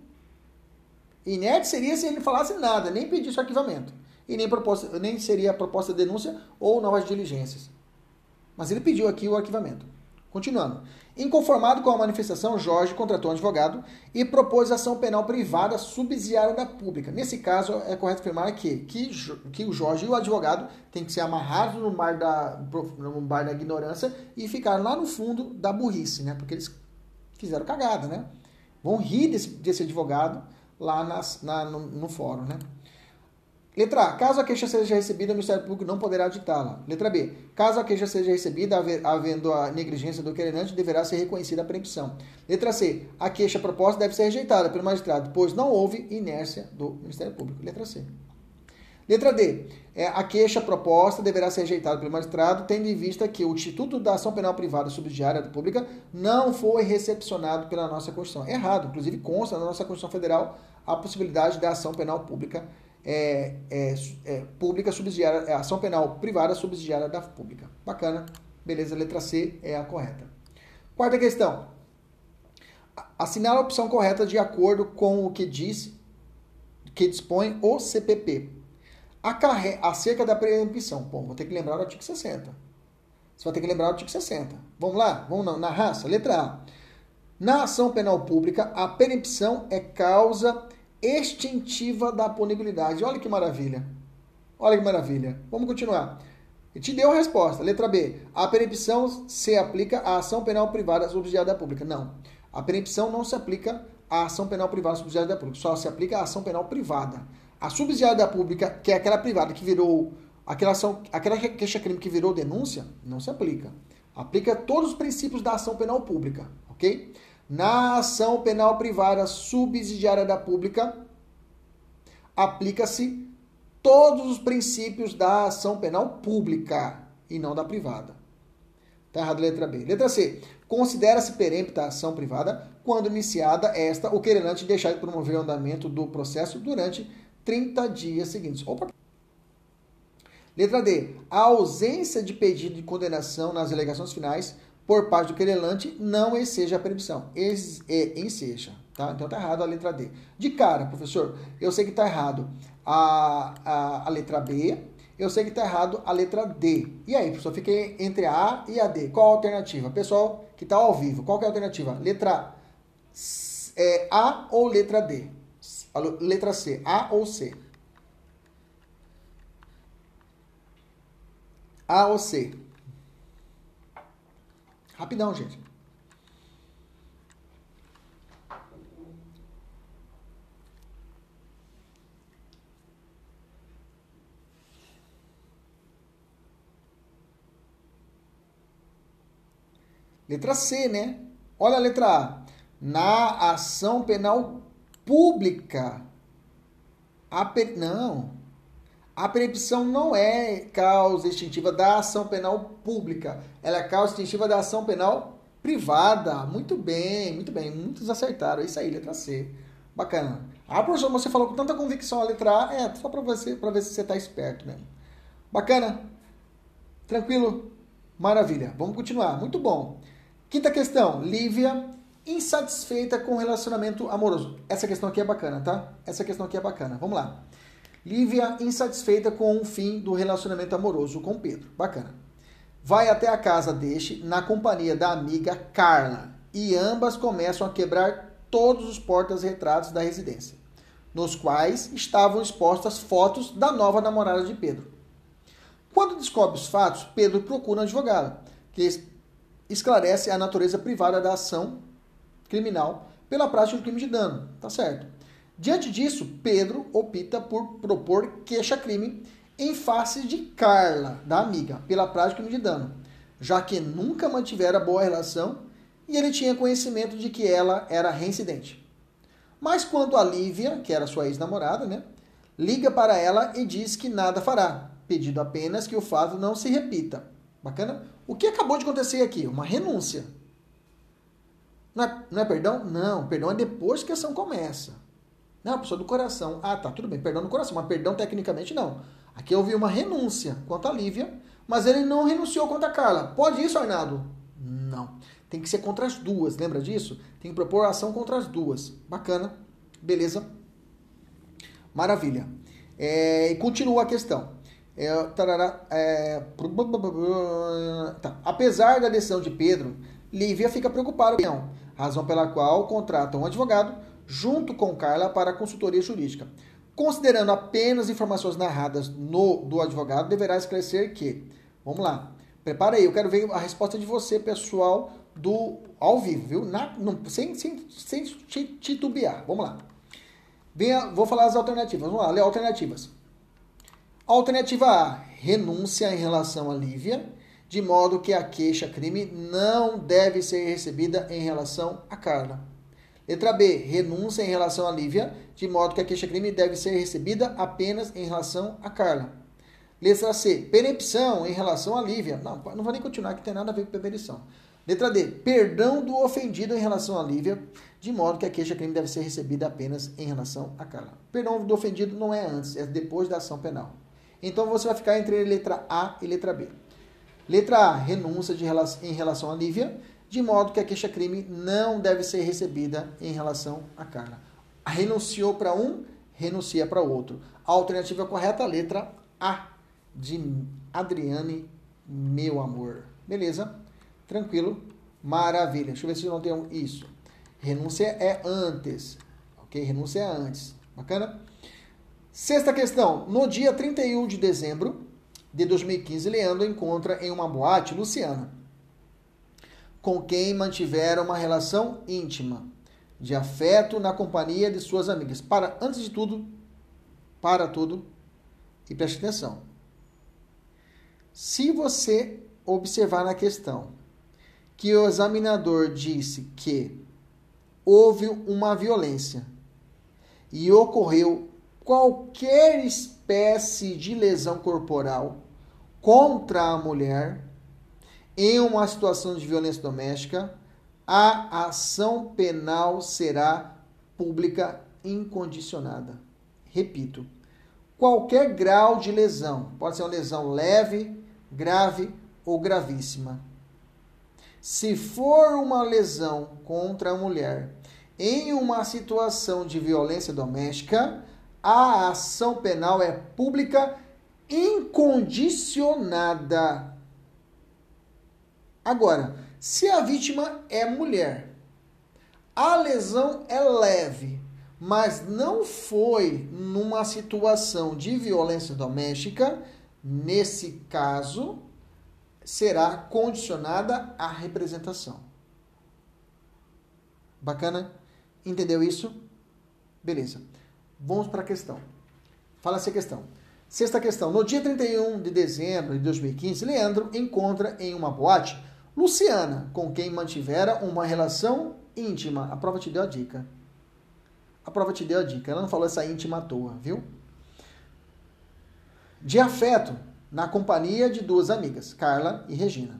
Inerte seria se ele falasse nada, nem pedisse arquivamento. E nem, proposta, nem seria proposta de denúncia ou novas diligências. Mas ele pediu aqui o arquivamento. Continuando. Inconformado com a manifestação, Jorge contratou um advogado e propôs ação penal privada subsidiária da pública. Nesse caso, é correto afirmar que, que, que o Jorge e o advogado têm que ser amarrados no bar, da, no bar da ignorância e ficar lá no fundo da burrice, né? Porque eles fizeram cagada, né? Vão rir desse, desse advogado lá nas, na, no, no fórum, né? Letra A. Caso a queixa seja recebida, o Ministério Público não poderá ditá-la. Letra B. Caso a queixa seja recebida, havendo a negligência do querelante, deverá ser reconhecida a preempção. Letra C. A queixa proposta deve ser rejeitada pelo magistrado, pois não houve inércia do Ministério Público. Letra C. Letra D. É, a queixa proposta deverá ser rejeitada pelo magistrado, tendo em vista que o Instituto da Ação Penal Privada Subsidiária Pública não foi recepcionado pela nossa Constituição. Errado. Inclusive, consta na nossa Constituição Federal a possibilidade da ação penal pública é, é, é, pública subsidiária, é ação penal privada subsidiária da pública. Bacana. Beleza, letra C é a correta. Quarta questão. Assinala a opção correta de acordo com o que diz, que dispõe o CPP. Acarre, acerca da preempção. Bom, vou ter que lembrar o artigo 60. Você vai ter que lembrar o artigo 60. Vamos lá? Vamos na, na raça? Letra A. Na ação penal pública, a perempção é causa extintiva da punibilidade. Olha que maravilha. Olha que maravilha. Vamos continuar. E te deu a resposta. Letra B. A perempção se aplica à ação penal privada subsidiária da pública. Não. A perempção não se aplica à ação penal privada subsidiária da pública. Só se aplica à ação penal privada. A subsidiária da pública, que é aquela privada que virou aquela ação, aquela queixa-crime que virou denúncia, não se aplica. Aplica todos os princípios da ação penal pública, ok? Na ação penal privada subsidiária da pública, aplica-se todos os princípios da ação penal pública e não da privada. Tá errado letra B. Letra C. Considera-se perempta a ação privada quando iniciada esta, o querelante deixar de promover o andamento do processo durante 30 dias seguintes. Opa. Letra D. A ausência de pedido de condenação nas alegações finais por parte do querelante não enseja a permissão. Ex e enseja. Tá? Então tá errado a letra D. De cara, professor, eu sei que tá errado a, a, a letra B, eu sei que tá errado a letra D. E aí, professor, fiquei entre a A e a D. Qual a alternativa? Pessoal que tá ao vivo, qual que é a alternativa? Letra é, A ou letra D? Letra C, A ou C? A ou C? Rapidão, gente. Letra C, né? Olha a letra A. Na ação penal pública. A per... Não. A percepção não é causa extintiva da ação penal pública, ela é causa extintiva da ação penal privada. Muito bem, muito bem, muitos acertaram. Isso aí, letra C. Bacana. Ah, professor, você falou com tanta convicção a letra A, é só para você, para ver se você está esperto mesmo. Bacana? Tranquilo? Maravilha. Vamos continuar. Muito bom. Quinta questão. Lívia insatisfeita com o relacionamento amoroso. Essa questão aqui é bacana, tá? Essa questão aqui é bacana. Vamos lá. Lívia insatisfeita com o fim do relacionamento amoroso com Pedro. Bacana. Vai até a casa deste na companhia da amiga Carla e ambas começam a quebrar todos os portas-retratos da residência, nos quais estavam expostas fotos da nova namorada de Pedro. Quando descobre os fatos, Pedro procura um advogado, que esclarece a natureza privada da ação criminal pela prática do crime de dano. Tá certo. Diante disso, Pedro opta por propor queixa-crime em face de Carla, da amiga, pela prática de dano, já que nunca mantivera boa relação e ele tinha conhecimento de que ela era reincidente. Mas quanto a Lívia, que era sua ex-namorada, né, liga para ela e diz que nada fará, pedindo apenas que o fato não se repita. Bacana? O que acabou de acontecer aqui? Uma renúncia. Não é, não é perdão? Não, perdão é depois que a ação começa. Não, a pessoa do coração. Ah, tá, tudo bem, perdão no coração, mas perdão tecnicamente não. Aqui houve uma renúncia quanto a Lívia, mas ele não renunciou contra a Carla. Pode isso, Arnaldo? Não. Tem que ser contra as duas, lembra disso? Tem que propor ação contra as duas. Bacana, beleza. Maravilha. É, e continua a questão. É, tarará, é, tá. Apesar da decisão de Pedro, Lívia fica preocupada, razão pela qual contrata um advogado junto com Carla para a consultoria jurídica. Considerando apenas informações narradas no do advogado, deverá esclarecer que, vamos lá, prepara aí, eu quero ver a resposta de você, pessoal, do ao vivo, viu? Na, sem, sem, sem titubear. Vamos lá. Venha, vou falar as alternativas. Vamos lá, ler alternativas. Alternativa A, renúncia em relação a Lívia, de modo que a queixa-crime não deve ser recebida em relação a Carla. Letra B, renúncia em relação a Lívia, de modo que a queixa-crime deve ser recebida apenas em relação a Carla. Letra C, perempção em relação a Lívia. Não, não vou nem continuar, que tem nada a ver com perempção. Letra D, perdão do ofendido em relação a Lívia, de modo que a queixa-crime deve ser recebida apenas em relação a Carla. Perdão do ofendido não é antes, é depois da ação penal. Então você vai ficar entre letra A e letra B. Letra A, renúncia de, em relação a Lívia, de modo que a queixa-crime não deve ser recebida em relação a Carla. Renunciou para um, renuncia para outro. A alternativa correta, letra A, de Adriane, meu amor. Beleza? Tranquilo? Maravilha. Deixa eu ver se eu não tenho isso. Renúncia é antes. Ok? Renúncia é antes. Bacana? Sexta questão. No dia 31 de dezembro de 2015, Leandro encontra em uma boate Luciana, com quem mantiveram uma relação íntima, de afeto na companhia de suas amigas. Para, antes de tudo, para tudo e preste atenção. Se você observar na questão que o examinador disse que houve uma violência e ocorreu qualquer espécie de lesão corporal contra a mulher em uma situação de violência doméstica, a ação penal será pública incondicionada. Repito, qualquer grau de lesão, pode ser uma lesão leve, grave ou gravíssima. Se for uma lesão contra a mulher em uma situação de violência doméstica, a ação penal é pública incondicionada. Agora, se a vítima é mulher, a lesão é leve, mas não foi numa situação de violência doméstica, nesse caso, será condicionada à representação. Bacana? Entendeu isso? Beleza. Vamos para a questão. Fala-se a questão. Sexta questão. No dia 31 de dezembro de 2015, Leandro encontra em uma boate Luciana, com quem mantivera uma relação íntima. A prova te deu a dica. A prova te deu a dica. Ela não falou essa íntima à toa, viu? De afeto, na companhia de duas amigas, Carla e Regina.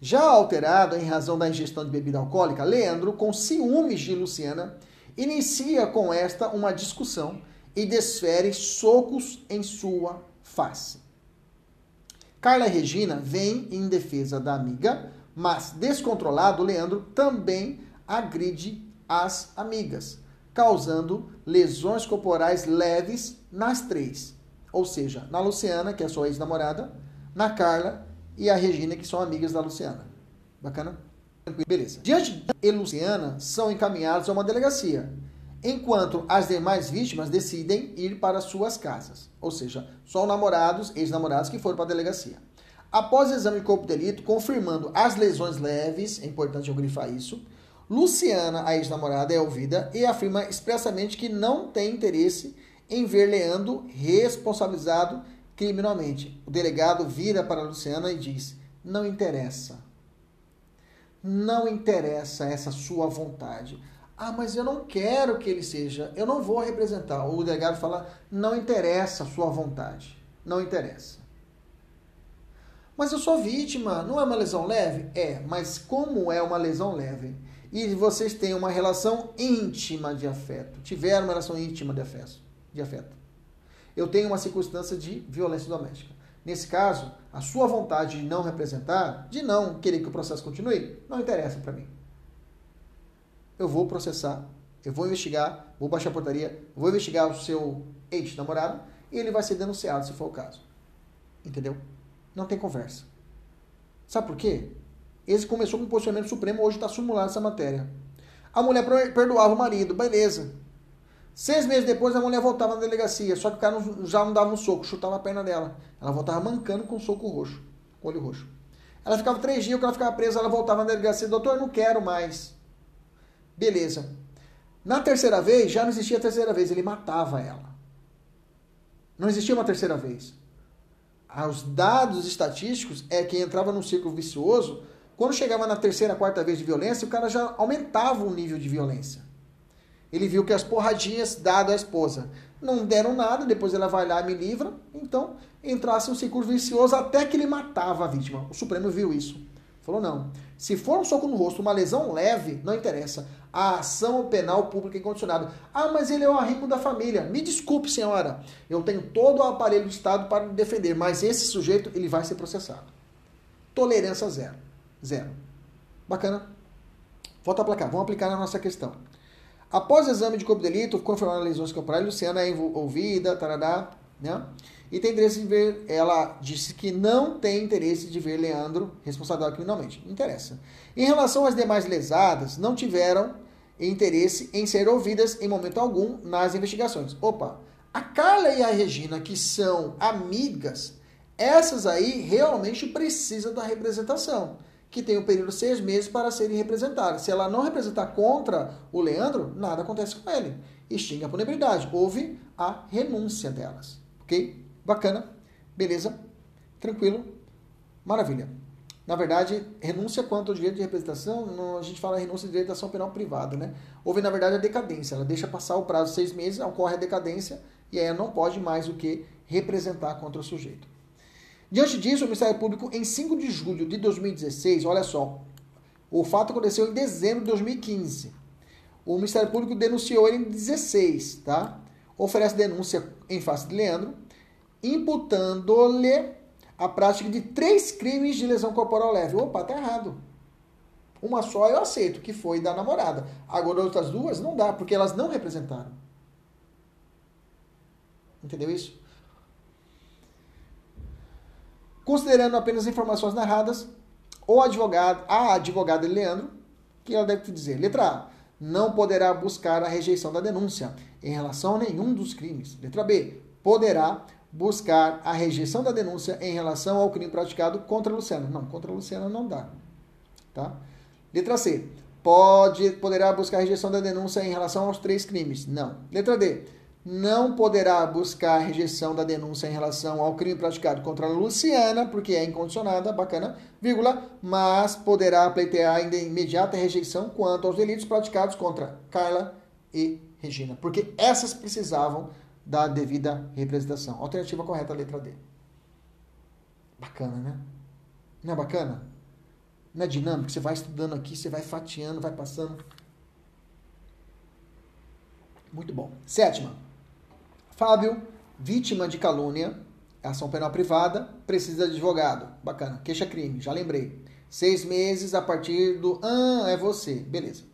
Já alterado em razão da ingestão de bebida alcoólica, Leandro, com ciúmes de Luciana, inicia com esta uma discussão e desfere socos em sua face. Carla e Regina vêm em defesa da amiga, mas descontrolado, Leandro também agride as amigas, causando lesões corporais leves nas três. Ou seja, na Luciana, que é sua ex-namorada, na Carla e a Regina, que são amigas da Luciana. Bacana? Beleza. Diante de Luciana, são encaminhados a uma delegacia, enquanto as demais vítimas decidem ir para suas casas. Ou seja, só namorados, ex-namorados que foram para a delegacia. Após o exame de corpo de delito, confirmando as lesões leves, é importante eu grifar isso, Luciana, a ex-namorada, é ouvida e afirma expressamente que não tem interesse em ver Leandro responsabilizado criminalmente. O delegado vira para Luciana e diz: Não interessa. Não interessa essa sua vontade. Ah, mas eu não quero que ele seja, eu não vou representar. O delegado fala: Não interessa a sua vontade. Não interessa. Mas eu sou vítima, não é uma lesão leve? É, mas como é uma lesão leve e vocês têm uma relação íntima de afeto, tiveram uma relação íntima de afeto, de afeto. Eu tenho uma circunstância de violência doméstica. Nesse caso, a sua vontade de não representar, de não querer que o processo continue, não interessa para mim. Eu vou processar, eu vou investigar, vou baixar a portaria, vou investigar o seu ex-namorado e ele vai ser denunciado se for o caso. Entendeu? Não tem conversa. Sabe por quê? Esse começou com um posicionamento supremo, hoje está simulado essa matéria. A mulher perdoava o marido, beleza. Seis meses depois, a mulher voltava na delegacia, só que o cara já não dava um soco, chutava a perna dela. Ela voltava mancando com um soco roxo, com olho roxo. Ela ficava três dias, quando ela ficava presa, ela voltava na delegacia, doutor, não quero mais. Beleza. Na terceira vez, já não existia a terceira vez, ele matava ela. Não existia uma terceira vez. Os dados estatísticos é que entrava num círculo vicioso, quando chegava na terceira, quarta vez de violência, o cara já aumentava o nível de violência. Ele viu que as porradinhas dadas à esposa não deram nada, depois ela vai lá e me livra. Então, entrasse um ciclo vicioso até que ele matava a vítima. O Supremo viu isso. Falou: não. Se for um soco no rosto, uma lesão leve, não interessa. A ação penal pública incondicionada. Ah, mas ele é o arrimo da família. Me desculpe, senhora. Eu tenho todo o aparelho do Estado para me defender, mas esse sujeito ele vai ser processado. Tolerância zero. Zero. Bacana? Volta a placar. Vamos aplicar na nossa questão. Após o exame de corpo de delito, confirmando lesões corporais, Luciana é ouvida, tarará, né? E tem interesse de ver, ela disse que não tem interesse de ver Leandro responsável criminalmente. Não interessa. Em relação às demais lesadas, não tiveram interesse em ser ouvidas em momento algum nas investigações. Opa, a Carla e a Regina, que são amigas, essas aí realmente precisam da representação que tem o um período de seis meses para serem representadas. Se ela não representar contra o Leandro, nada acontece com ele. Extingue a punibilidade. Houve a renúncia delas. Ok? Bacana. Beleza. Tranquilo. Maravilha. Na verdade, renúncia quanto ao direito de representação, a gente fala renúncia de direito ação penal privada, né? Houve, na verdade, a decadência. Ela deixa passar o prazo de seis meses, ocorre a decadência e aí ela não pode mais o que representar contra o sujeito. Diante disso, o Ministério Público, em 5 de julho de 2016, olha só, o fato aconteceu em dezembro de 2015. O Ministério Público denunciou ele em 16, tá? Oferece denúncia em face de Leandro, imputando-lhe a prática de três crimes de lesão corporal leve. Opa, tá errado. Uma só eu aceito, que foi da namorada. Agora, outras duas não dá, porque elas não representaram. Entendeu isso? Considerando apenas informações narradas, o advogado, a advogada Leandro, que ela deve dizer, letra A, não poderá buscar a rejeição da denúncia em relação a nenhum dos crimes. Letra B, poderá buscar a rejeição da denúncia em relação ao crime praticado contra Luciana. Não, contra Luciana não dá. Tá? Letra C, pode, poderá buscar a rejeição da denúncia em relação aos três crimes. Não. Letra D, não poderá buscar rejeição da denúncia em relação ao crime praticado contra a Luciana, porque é incondicionada, bacana, vírgula, mas poderá pleitear ainda imediata rejeição quanto aos delitos praticados contra Carla e Regina, porque essas precisavam da devida representação. Alternativa correta, letra D. Bacana, né? Não é bacana? Não é dinâmico? Você vai estudando aqui, você vai fatiando, vai passando. Muito bom. Sétima. Fábio, vítima de calúnia, ação penal privada, precisa de advogado. Bacana. Queixa crime, já lembrei. Seis meses a partir do. Ah, é você. Beleza.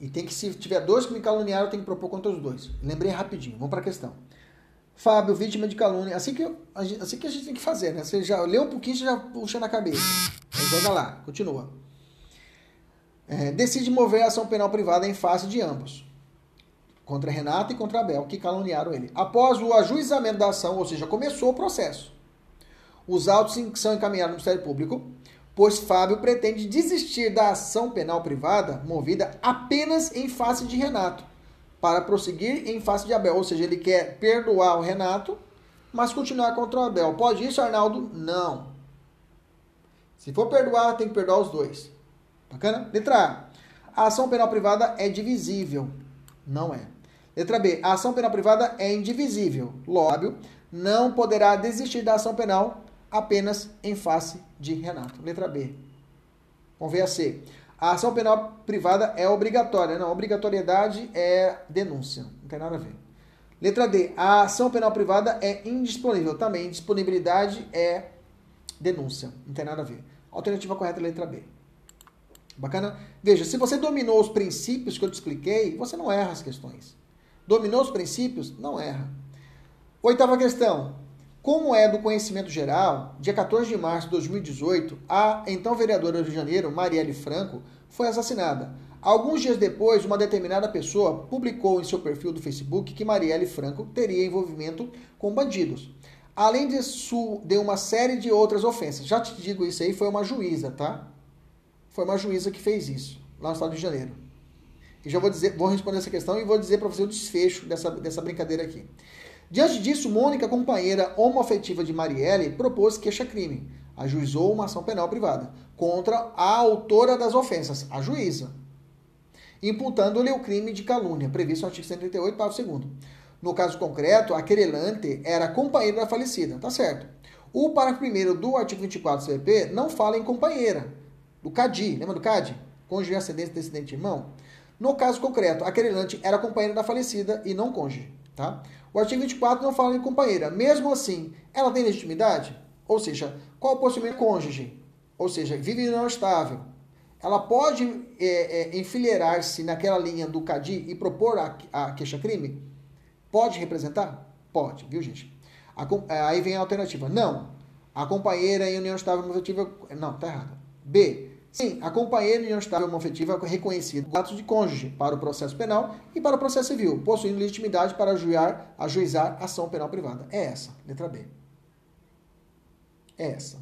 E tem que, se tiver dois que me caluniaram, tem que propor contra os dois. Lembrei rapidinho. Vamos para a questão. Fábio, vítima de calúnia. Assim que, assim que a gente tem que fazer, né? Você já lê um pouquinho, você já puxa na cabeça. Aí joga lá, continua. É, decide mover a ação penal privada em face de ambos contra Renato e contra Abel, que caluniaram ele. Após o ajuizamento da ação, ou seja, começou o processo, os autos são encaminhados no Ministério Público, pois Fábio pretende desistir da ação penal privada movida apenas em face de Renato, para prosseguir em face de Abel, ou seja, ele quer perdoar o Renato, mas continuar contra o Abel. Pode isso, Arnaldo? Não. Se for perdoar, tem que perdoar os dois. Bacana? Letra A. A ação penal privada é divisível. Não é. Letra B. A ação penal privada é indivisível. Logo, não poderá desistir da ação penal apenas em face de Renato. Letra B. Vamos ver a C. A ação penal privada é obrigatória. Não, obrigatoriedade é denúncia. Não tem nada a ver. Letra D. A ação penal privada é indisponível. Também, disponibilidade é denúncia. Não tem nada a ver. Alternativa correta é letra B. Bacana? Veja, se você dominou os princípios que eu te expliquei, você não erra as questões. Dominou os princípios? Não erra. Oitava questão. Como é do conhecimento geral, dia 14 de março de 2018, a então vereadora do Rio de Janeiro, Marielle Franco, foi assassinada. Alguns dias depois, uma determinada pessoa publicou em seu perfil do Facebook que Marielle Franco teria envolvimento com bandidos. Além disso, deu uma série de outras ofensas. Já te digo isso aí, foi uma juíza, tá? Foi uma juíza que fez isso, lá no estado de Janeiro. E já vou dizer, vou responder essa questão e vou dizer para você o desfecho dessa, dessa brincadeira aqui. Diante disso, Mônica, companheira homoafetiva de Marielle, propôs queixa-crime. Ajuizou uma ação penal privada contra a autora das ofensas, a juíza, imputando-lhe o crime de calúnia, previsto no artigo 138, parágrafo 2 No caso concreto, a querelante era companheira da falecida, tá certo. O parágrafo 1 do artigo 24 do CP não fala em companheira, do CADI, lembra do CADI? Cônjuge, ascendente, descendente, irmão. No caso concreto, a querelante era companheira da falecida e não cônjuge, tá? O artigo 24 não fala em companheira. Mesmo assim, ela tem legitimidade? Ou seja, qual o procedimento cônjuge? Ou seja, vive união estável. Ela pode é, é, enfileirar-se naquela linha do CADI e propor a, a queixa-crime? Pode representar? Pode, viu, gente? A, é, aí vem a alternativa. Não. A companheira em união estável afetiva. Não, tá errado. B. Sim, a companheira em união estável homoafetiva é reconhecida atos de cônjuge para o processo penal e para o processo civil, possuindo legitimidade para ajuizar, ajuizar ação penal privada. É essa, letra B. É essa.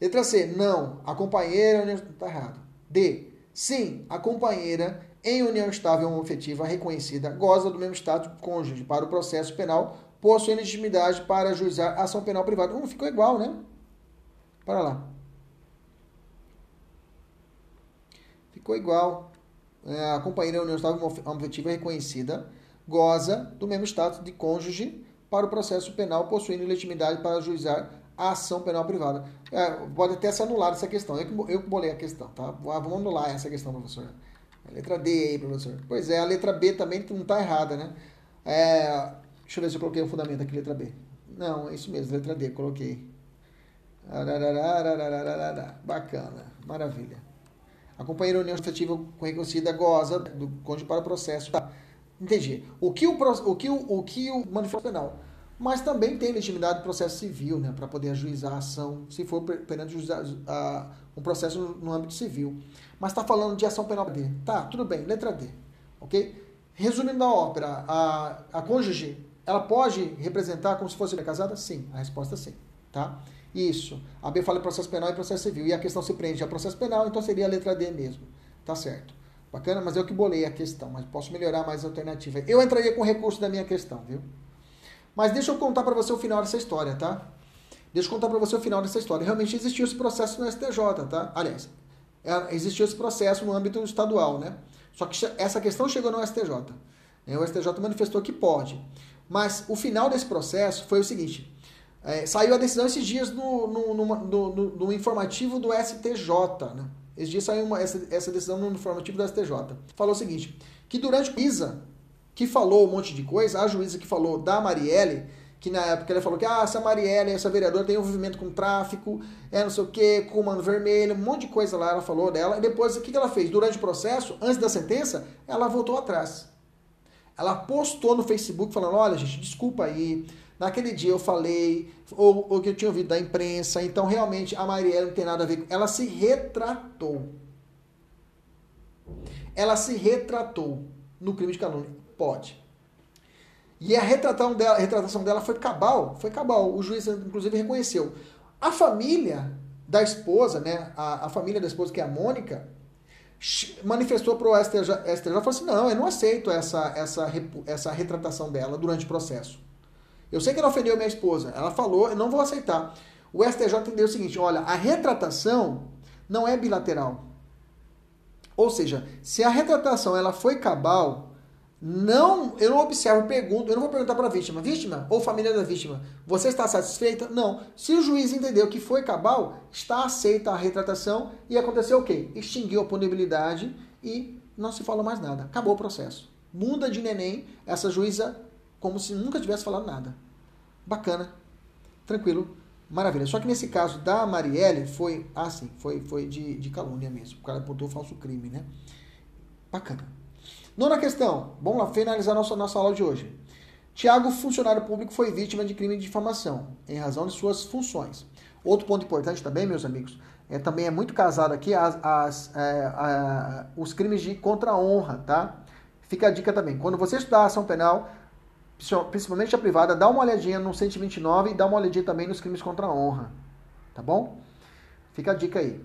Letra C, não, a companheira está errado. D, sim, a companheira em união estável homoafetiva reconhecida goza do mesmo status cônjuge para o processo penal, possuindo legitimidade para ajuizar ação penal privada. Hum, ficou igual, né? Para lá. Ficou igual. É, a companheira união estável homoafetiva reconhecida goza do mesmo status de cônjuge para o processo penal, possuindo legitimidade para ajuizar a ação penal privada. É, pode até ser anulada essa questão. Eu que, eu que bolei a questão, tá? Vamos anular essa questão, professor. A letra D aí, professor. Pois é, a letra B também não está errada, né? É, deixa eu ver se eu coloquei o fundamento aqui, letra B. Não, é isso mesmo, letra D, coloquei. Bacana, maravilha. A companheira união efetiva reconhecida goza do cônjuge para o processo. Tá. Entendi. O que o, o, que o, o, que o manifesto penal? Mas também tem legitimidade do processo civil, né? Para poder ajuizar a ação, se for perante um processo no âmbito civil. Mas está falando de ação penal D. Tá, tudo bem, letra D. Ok? Resumindo a ópera, a, a cônjuge, ela pode representar como se fosse casada? Sim, a resposta é sim. Tá? Isso. A B fala processo penal e processo civil. E a questão se prende a processo penal, então seria a letra D mesmo. Tá certo. Bacana, mas eu que bolei a questão, mas posso melhorar mais a alternativa. Eu entraria com recurso da minha questão, viu? Mas deixa eu contar para você o final dessa história, tá? Deixa eu contar para você o final dessa história. Realmente existiu esse processo no STJ, tá? Aliás, é, existiu esse processo no âmbito estadual, né? Só que essa questão chegou no STJ. Né? O STJ manifestou que pode. Mas o final desse processo foi o seguinte: é, saiu a decisão esses dias no, no, no, no, no informativo do STJ, né? Esses dias saiu uma, essa, essa decisão no informativo do STJ. Falou o seguinte, que durante a juíza que falou um monte de coisa, a juíza que falou da Marielle, que na época ela falou que ah, essa Marielle, essa vereadora tem envolvimento com tráfico, é não sei o que, comando vermelho, um monte de coisa lá ela falou dela. E depois, o que ela fez? Durante o processo, antes da sentença, ela voltou atrás. Ela postou no Facebook falando, olha gente, desculpa aí, Naquele dia eu falei, ou o que eu tinha ouvido da imprensa, então realmente a Marielle não tem nada a ver. Ela se retratou. Ela se retratou no crime de calúnia. Pode. E a retratação dela, a retratação dela foi cabal, foi cabal. O juiz, inclusive, reconheceu. A família da esposa, né? A, a família da esposa, que é a Mônica, manifestou para o STJ, STJ falou assim: não, eu não aceito essa, essa, essa retratação dela durante o processo. Eu sei que ela ofendeu minha esposa. Ela falou, eu não vou aceitar. O STJ entendeu o seguinte: olha, a retratação não é bilateral. Ou seja, se a retratação ela foi cabal, Não, eu não observo, pergunto, eu não vou perguntar para a vítima, vítima ou família da vítima, você está satisfeita? Não. Se o juiz entendeu que foi cabal, está aceita a retratação e aconteceu o quê? Extinguiu a punibilidade e não se falou mais nada. Acabou o processo. Muda de neném essa juíza como se nunca tivesse falado nada. Bacana. Tranquilo. Maravilha. Só que nesse caso da Marielle foi assim, foi, foi de, de calúnia mesmo. O cara apontou falso crime, né? Bacana. Nona questão. Vamos lá, finalizar nossa, nossa aula de hoje. Tiago, funcionário público, foi vítima de crime de difamação, em razão de suas funções. Outro ponto importante também, meus amigos, é, também é muito casado aqui as, as, é, a, os crimes de contra-honra, tá? Fica a dica também. Quando você estudar ação penal, principalmente a privada, dá uma olhadinha no 129 e dá uma olhadinha também nos crimes contra a honra. Tá bom? Fica a dica aí.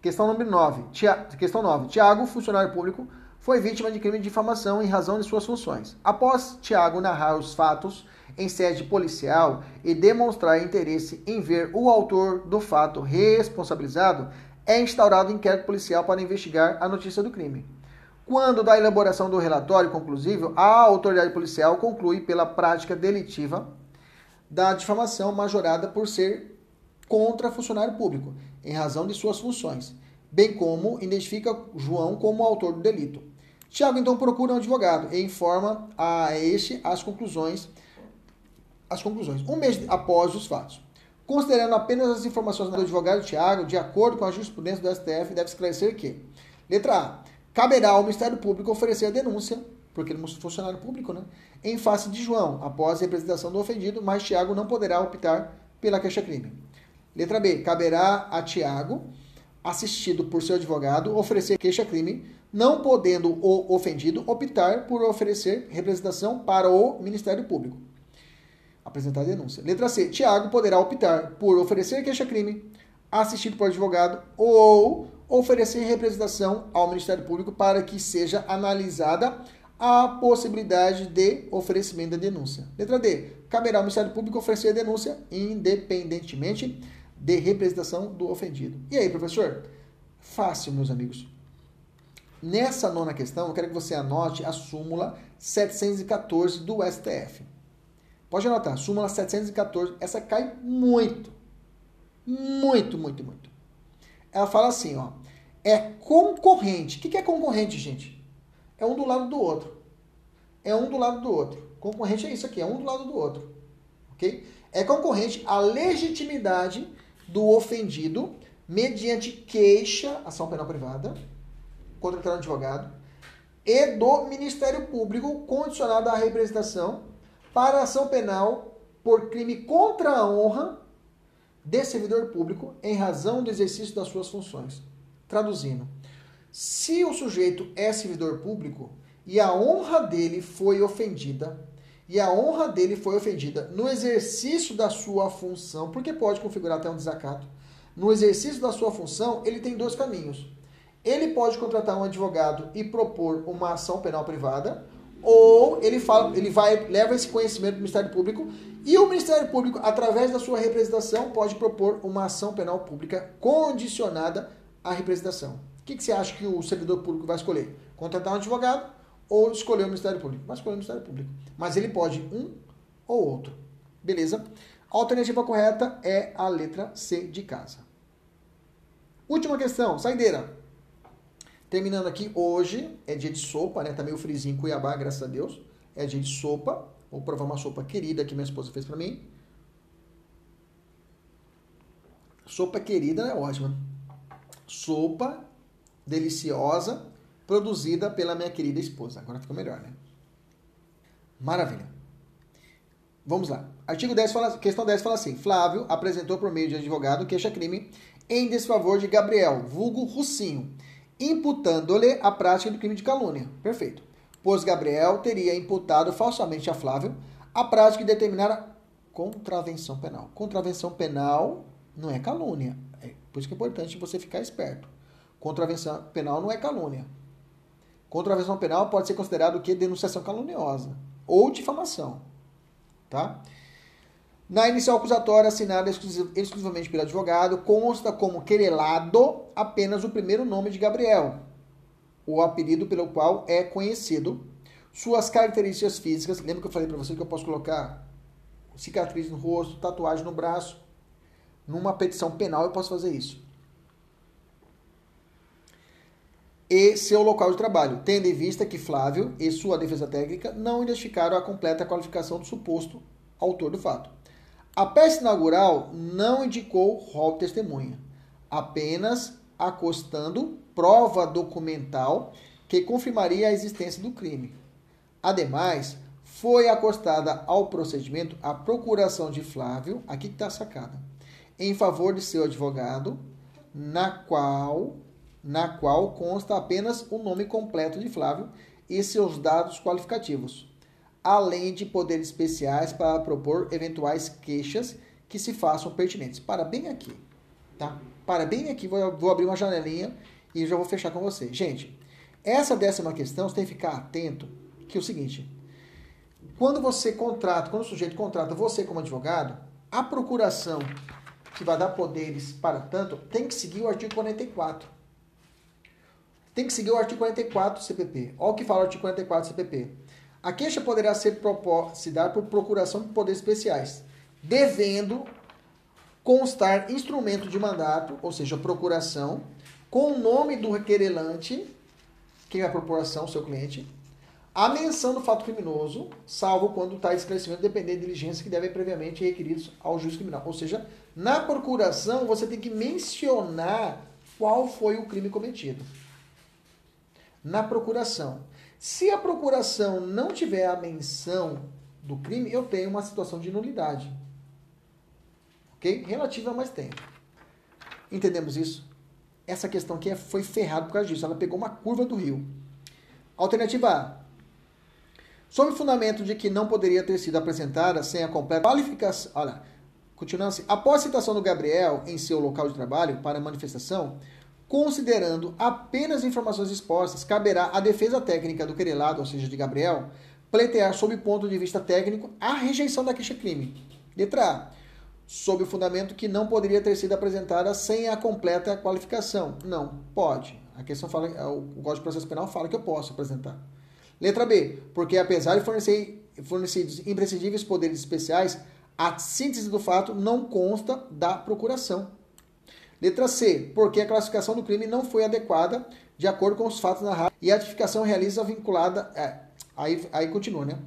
Questão número 9. Tia... Questão 9. Tiago, funcionário público, foi vítima de crime de difamação em razão de suas funções. Após Tiago narrar os fatos em sede policial e demonstrar interesse em ver o autor do fato responsabilizado, é instaurado inquérito policial para investigar a notícia do crime. Quando da elaboração do relatório conclusivo, a autoridade policial conclui pela prática delitiva da difamação majorada por ser contra funcionário público, em razão de suas funções, bem como identifica João como autor do delito. Tiago então procura um advogado e informa a este as conclusões, as conclusões, um mês após os fatos. Considerando apenas as informações do advogado Tiago, de acordo com a jurisprudência do STF, deve esclarecer que: letra A caberá ao Ministério Público oferecer a denúncia, porque ele é funcionário público, né, em face de João, após a representação do ofendido, mas Tiago não poderá optar pela queixa-crime. Letra B. Caberá a Tiago, assistido por seu advogado, oferecer queixa-crime, não podendo o ofendido optar por oferecer representação para o Ministério Público. Apresentar a denúncia. Letra C. Tiago poderá optar por oferecer queixa-crime, assistido por advogado ou oferecer representação ao Ministério Público para que seja analisada a possibilidade de oferecimento da denúncia. Letra D. Caberá ao Ministério Público oferecer a denúncia independentemente de representação do ofendido. E aí, professor? Fácil, meus amigos. Nessa nona questão, eu quero que você anote a súmula 714 do STF. Pode anotar, súmula 714. Essa cai muito. Muito, muito, muito ela fala assim, ó, é concorrente. O que é concorrente, gente? É um do lado do outro. É um do lado do outro. Concorrente é isso aqui, é um do lado do outro. Ok? É concorrente a legitimidade do ofendido mediante queixa, ação penal privada, contra o advogado, e do Ministério Público condicionado à representação para ação penal por crime contra a honra de servidor público em razão do exercício das suas funções. Traduzindo, se o sujeito é servidor público e a honra dele foi ofendida, e a honra dele foi ofendida no exercício da sua função, porque pode configurar até um desacato. No exercício da sua função, ele tem dois caminhos. Ele pode contratar um advogado e propor uma ação penal privada, ou ele fala, ele vai leva esse conhecimento do Ministério Público e o Ministério Público, através da sua representação, pode propor uma ação penal pública condicionada à representação. O que, que você acha que o servidor público vai escolher? Contratar um advogado ou escolher o Ministério Público? Vai escolher o Ministério Público. Mas ele pode um ou outro. Beleza? A alternativa correta é a letra C de casa. Última questão, saideira. Terminando aqui, hoje é dia de sopa, né? Tá meio frizinho em Cuiabá, graças a Deus. É dia de sopa. Vou provar uma sopa querida que minha esposa fez para mim. Sopa querida é ótima. Sopa deliciosa, produzida pela minha querida esposa. Agora ficou melhor, né? Maravilha. Vamos lá. Artigo 10 fala, questão 10 fala assim: Flávio apresentou por meio de advogado queixa-crime em desfavor de Gabriel, vulgo Russinho, imputando-lhe a prática do crime de calúnia. Perfeito pois Gabriel teria imputado falsamente a Flávio a prática de determinar contravenção penal. Contravenção penal não é calúnia. É por isso que é importante você ficar esperto. Contravenção penal não é calúnia. Contravenção penal pode ser considerado o que? Denunciação caluniosa ou difamação. Tá? Na inicial acusatória assinada exclusivamente pelo advogado, consta como querelado apenas o primeiro nome de Gabriel, o apelido pelo qual é conhecido, suas características físicas. Lembra que eu falei para você que eu posso colocar cicatriz no rosto, tatuagem no braço? Numa petição penal eu posso fazer isso. E seu local de trabalho, tendo em vista que Flávio e sua defesa técnica não identificaram a completa qualificação do suposto autor do fato. A peça inaugural não indicou rol testemunha, apenas acostando prova documental que confirmaria a existência do crime. Ademais, foi acostada ao procedimento a procuração de Flávio, aqui está sacada, em favor de seu advogado, na qual, na qual consta apenas o nome completo de Flávio e seus dados qualificativos, além de poderes especiais para propor eventuais queixas que se façam pertinentes. Para bem aqui, tá? Para bem aqui, vou, vou abrir uma janelinha e já vou fechar com você. Gente, essa décima questão, você tem que ficar atento, que é o seguinte. Quando você contrata, quando o sujeito contrata você como advogado, a procuração que vai dar poderes para tanto, tem que seguir o artigo 44. Tem que seguir o artigo 44 do CPP. Olha o que fala o artigo 44 do CPP. A queixa poderá ser se dar por procuração de poderes especiais, devendo constar instrumento de mandato, ou seja, procuração, com o nome do querelante, quem é a procuração, seu cliente, a menção do fato criminoso, salvo quando está esclarecimento dependendo de diligência que devem previamente requeridos ao juiz criminal. Ou seja, na procuração você tem que mencionar qual foi o crime cometido. Na procuração. Se a procuração não tiver a menção do crime, eu tenho uma situação de nulidade ok? Relativa, mais tempo. Entendemos isso? Essa questão aqui é, foi ferrada por causa disso. Ela pegou uma curva do rio. Alternativa A. Sob o fundamento de que não poderia ter sido apresentada sem a completa qualificação. Olha, continuando assim. Após a citação do Gabriel em seu local de trabalho para a manifestação, considerando apenas informações expostas, caberá à defesa técnica do querelado, ou seja, de Gabriel, pleitear sob o ponto de vista técnico a rejeição da queixa-crime. Letra A sob o fundamento que não poderia ter sido apresentada sem a completa qualificação. Não, pode. A questão fala, o Código de Processo Penal fala que eu posso apresentar. Letra B, porque apesar de fornecer fornecidos imprescindíveis poderes especiais, a síntese do fato não consta da procuração. Letra C, porque a classificação do crime não foi adequada de acordo com os fatos narrados e a tipificação realiza vinculada. É, aí, aí continua, né?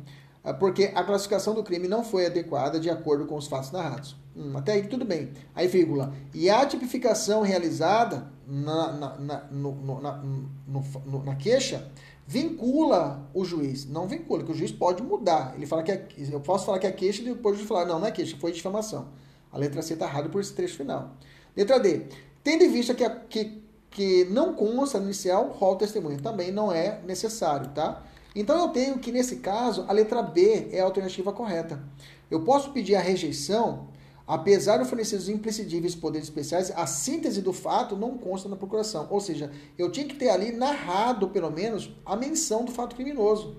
É, porque a classificação do crime não foi adequada de acordo com os fatos narrados. Hum, até aí tudo bem. Aí, vírgula. E a tipificação realizada na, na, na, no, na, no, na queixa vincula o juiz. Não vincula, que o juiz pode mudar. Ele fala que é, eu posso falar que é queixa e depois de falar, não, não é queixa, foi difamação. A letra C está errada por esse trecho final. Letra D. Tendo em vista que, a, que, que não consta no inicial rol testemunha, também não é necessário, tá? Então eu tenho que, nesse caso, a letra B é a alternativa correta. Eu posso pedir a rejeição Apesar de oferecer os imprescindíveis poderes especiais, a síntese do fato não consta na procuração. Ou seja, eu tinha que ter ali narrado, pelo menos, a menção do fato criminoso.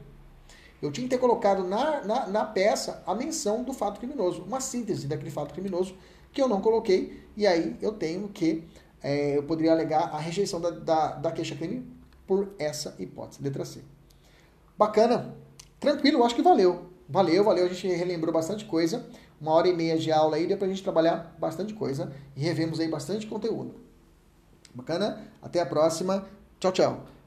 Eu tinha que ter colocado na, na, na peça a menção do fato criminoso, uma síntese daquele fato criminoso que eu não coloquei, e aí eu tenho que, é, eu poderia alegar a rejeição da, da, da queixa-crime por essa hipótese, letra C. Bacana, tranquilo, acho que valeu. Valeu, valeu, a gente relembrou bastante coisa uma hora e meia de aula aí, deu pra gente trabalhar bastante coisa e revemos aí bastante conteúdo. Bacana? Até a próxima. Tchau, tchau.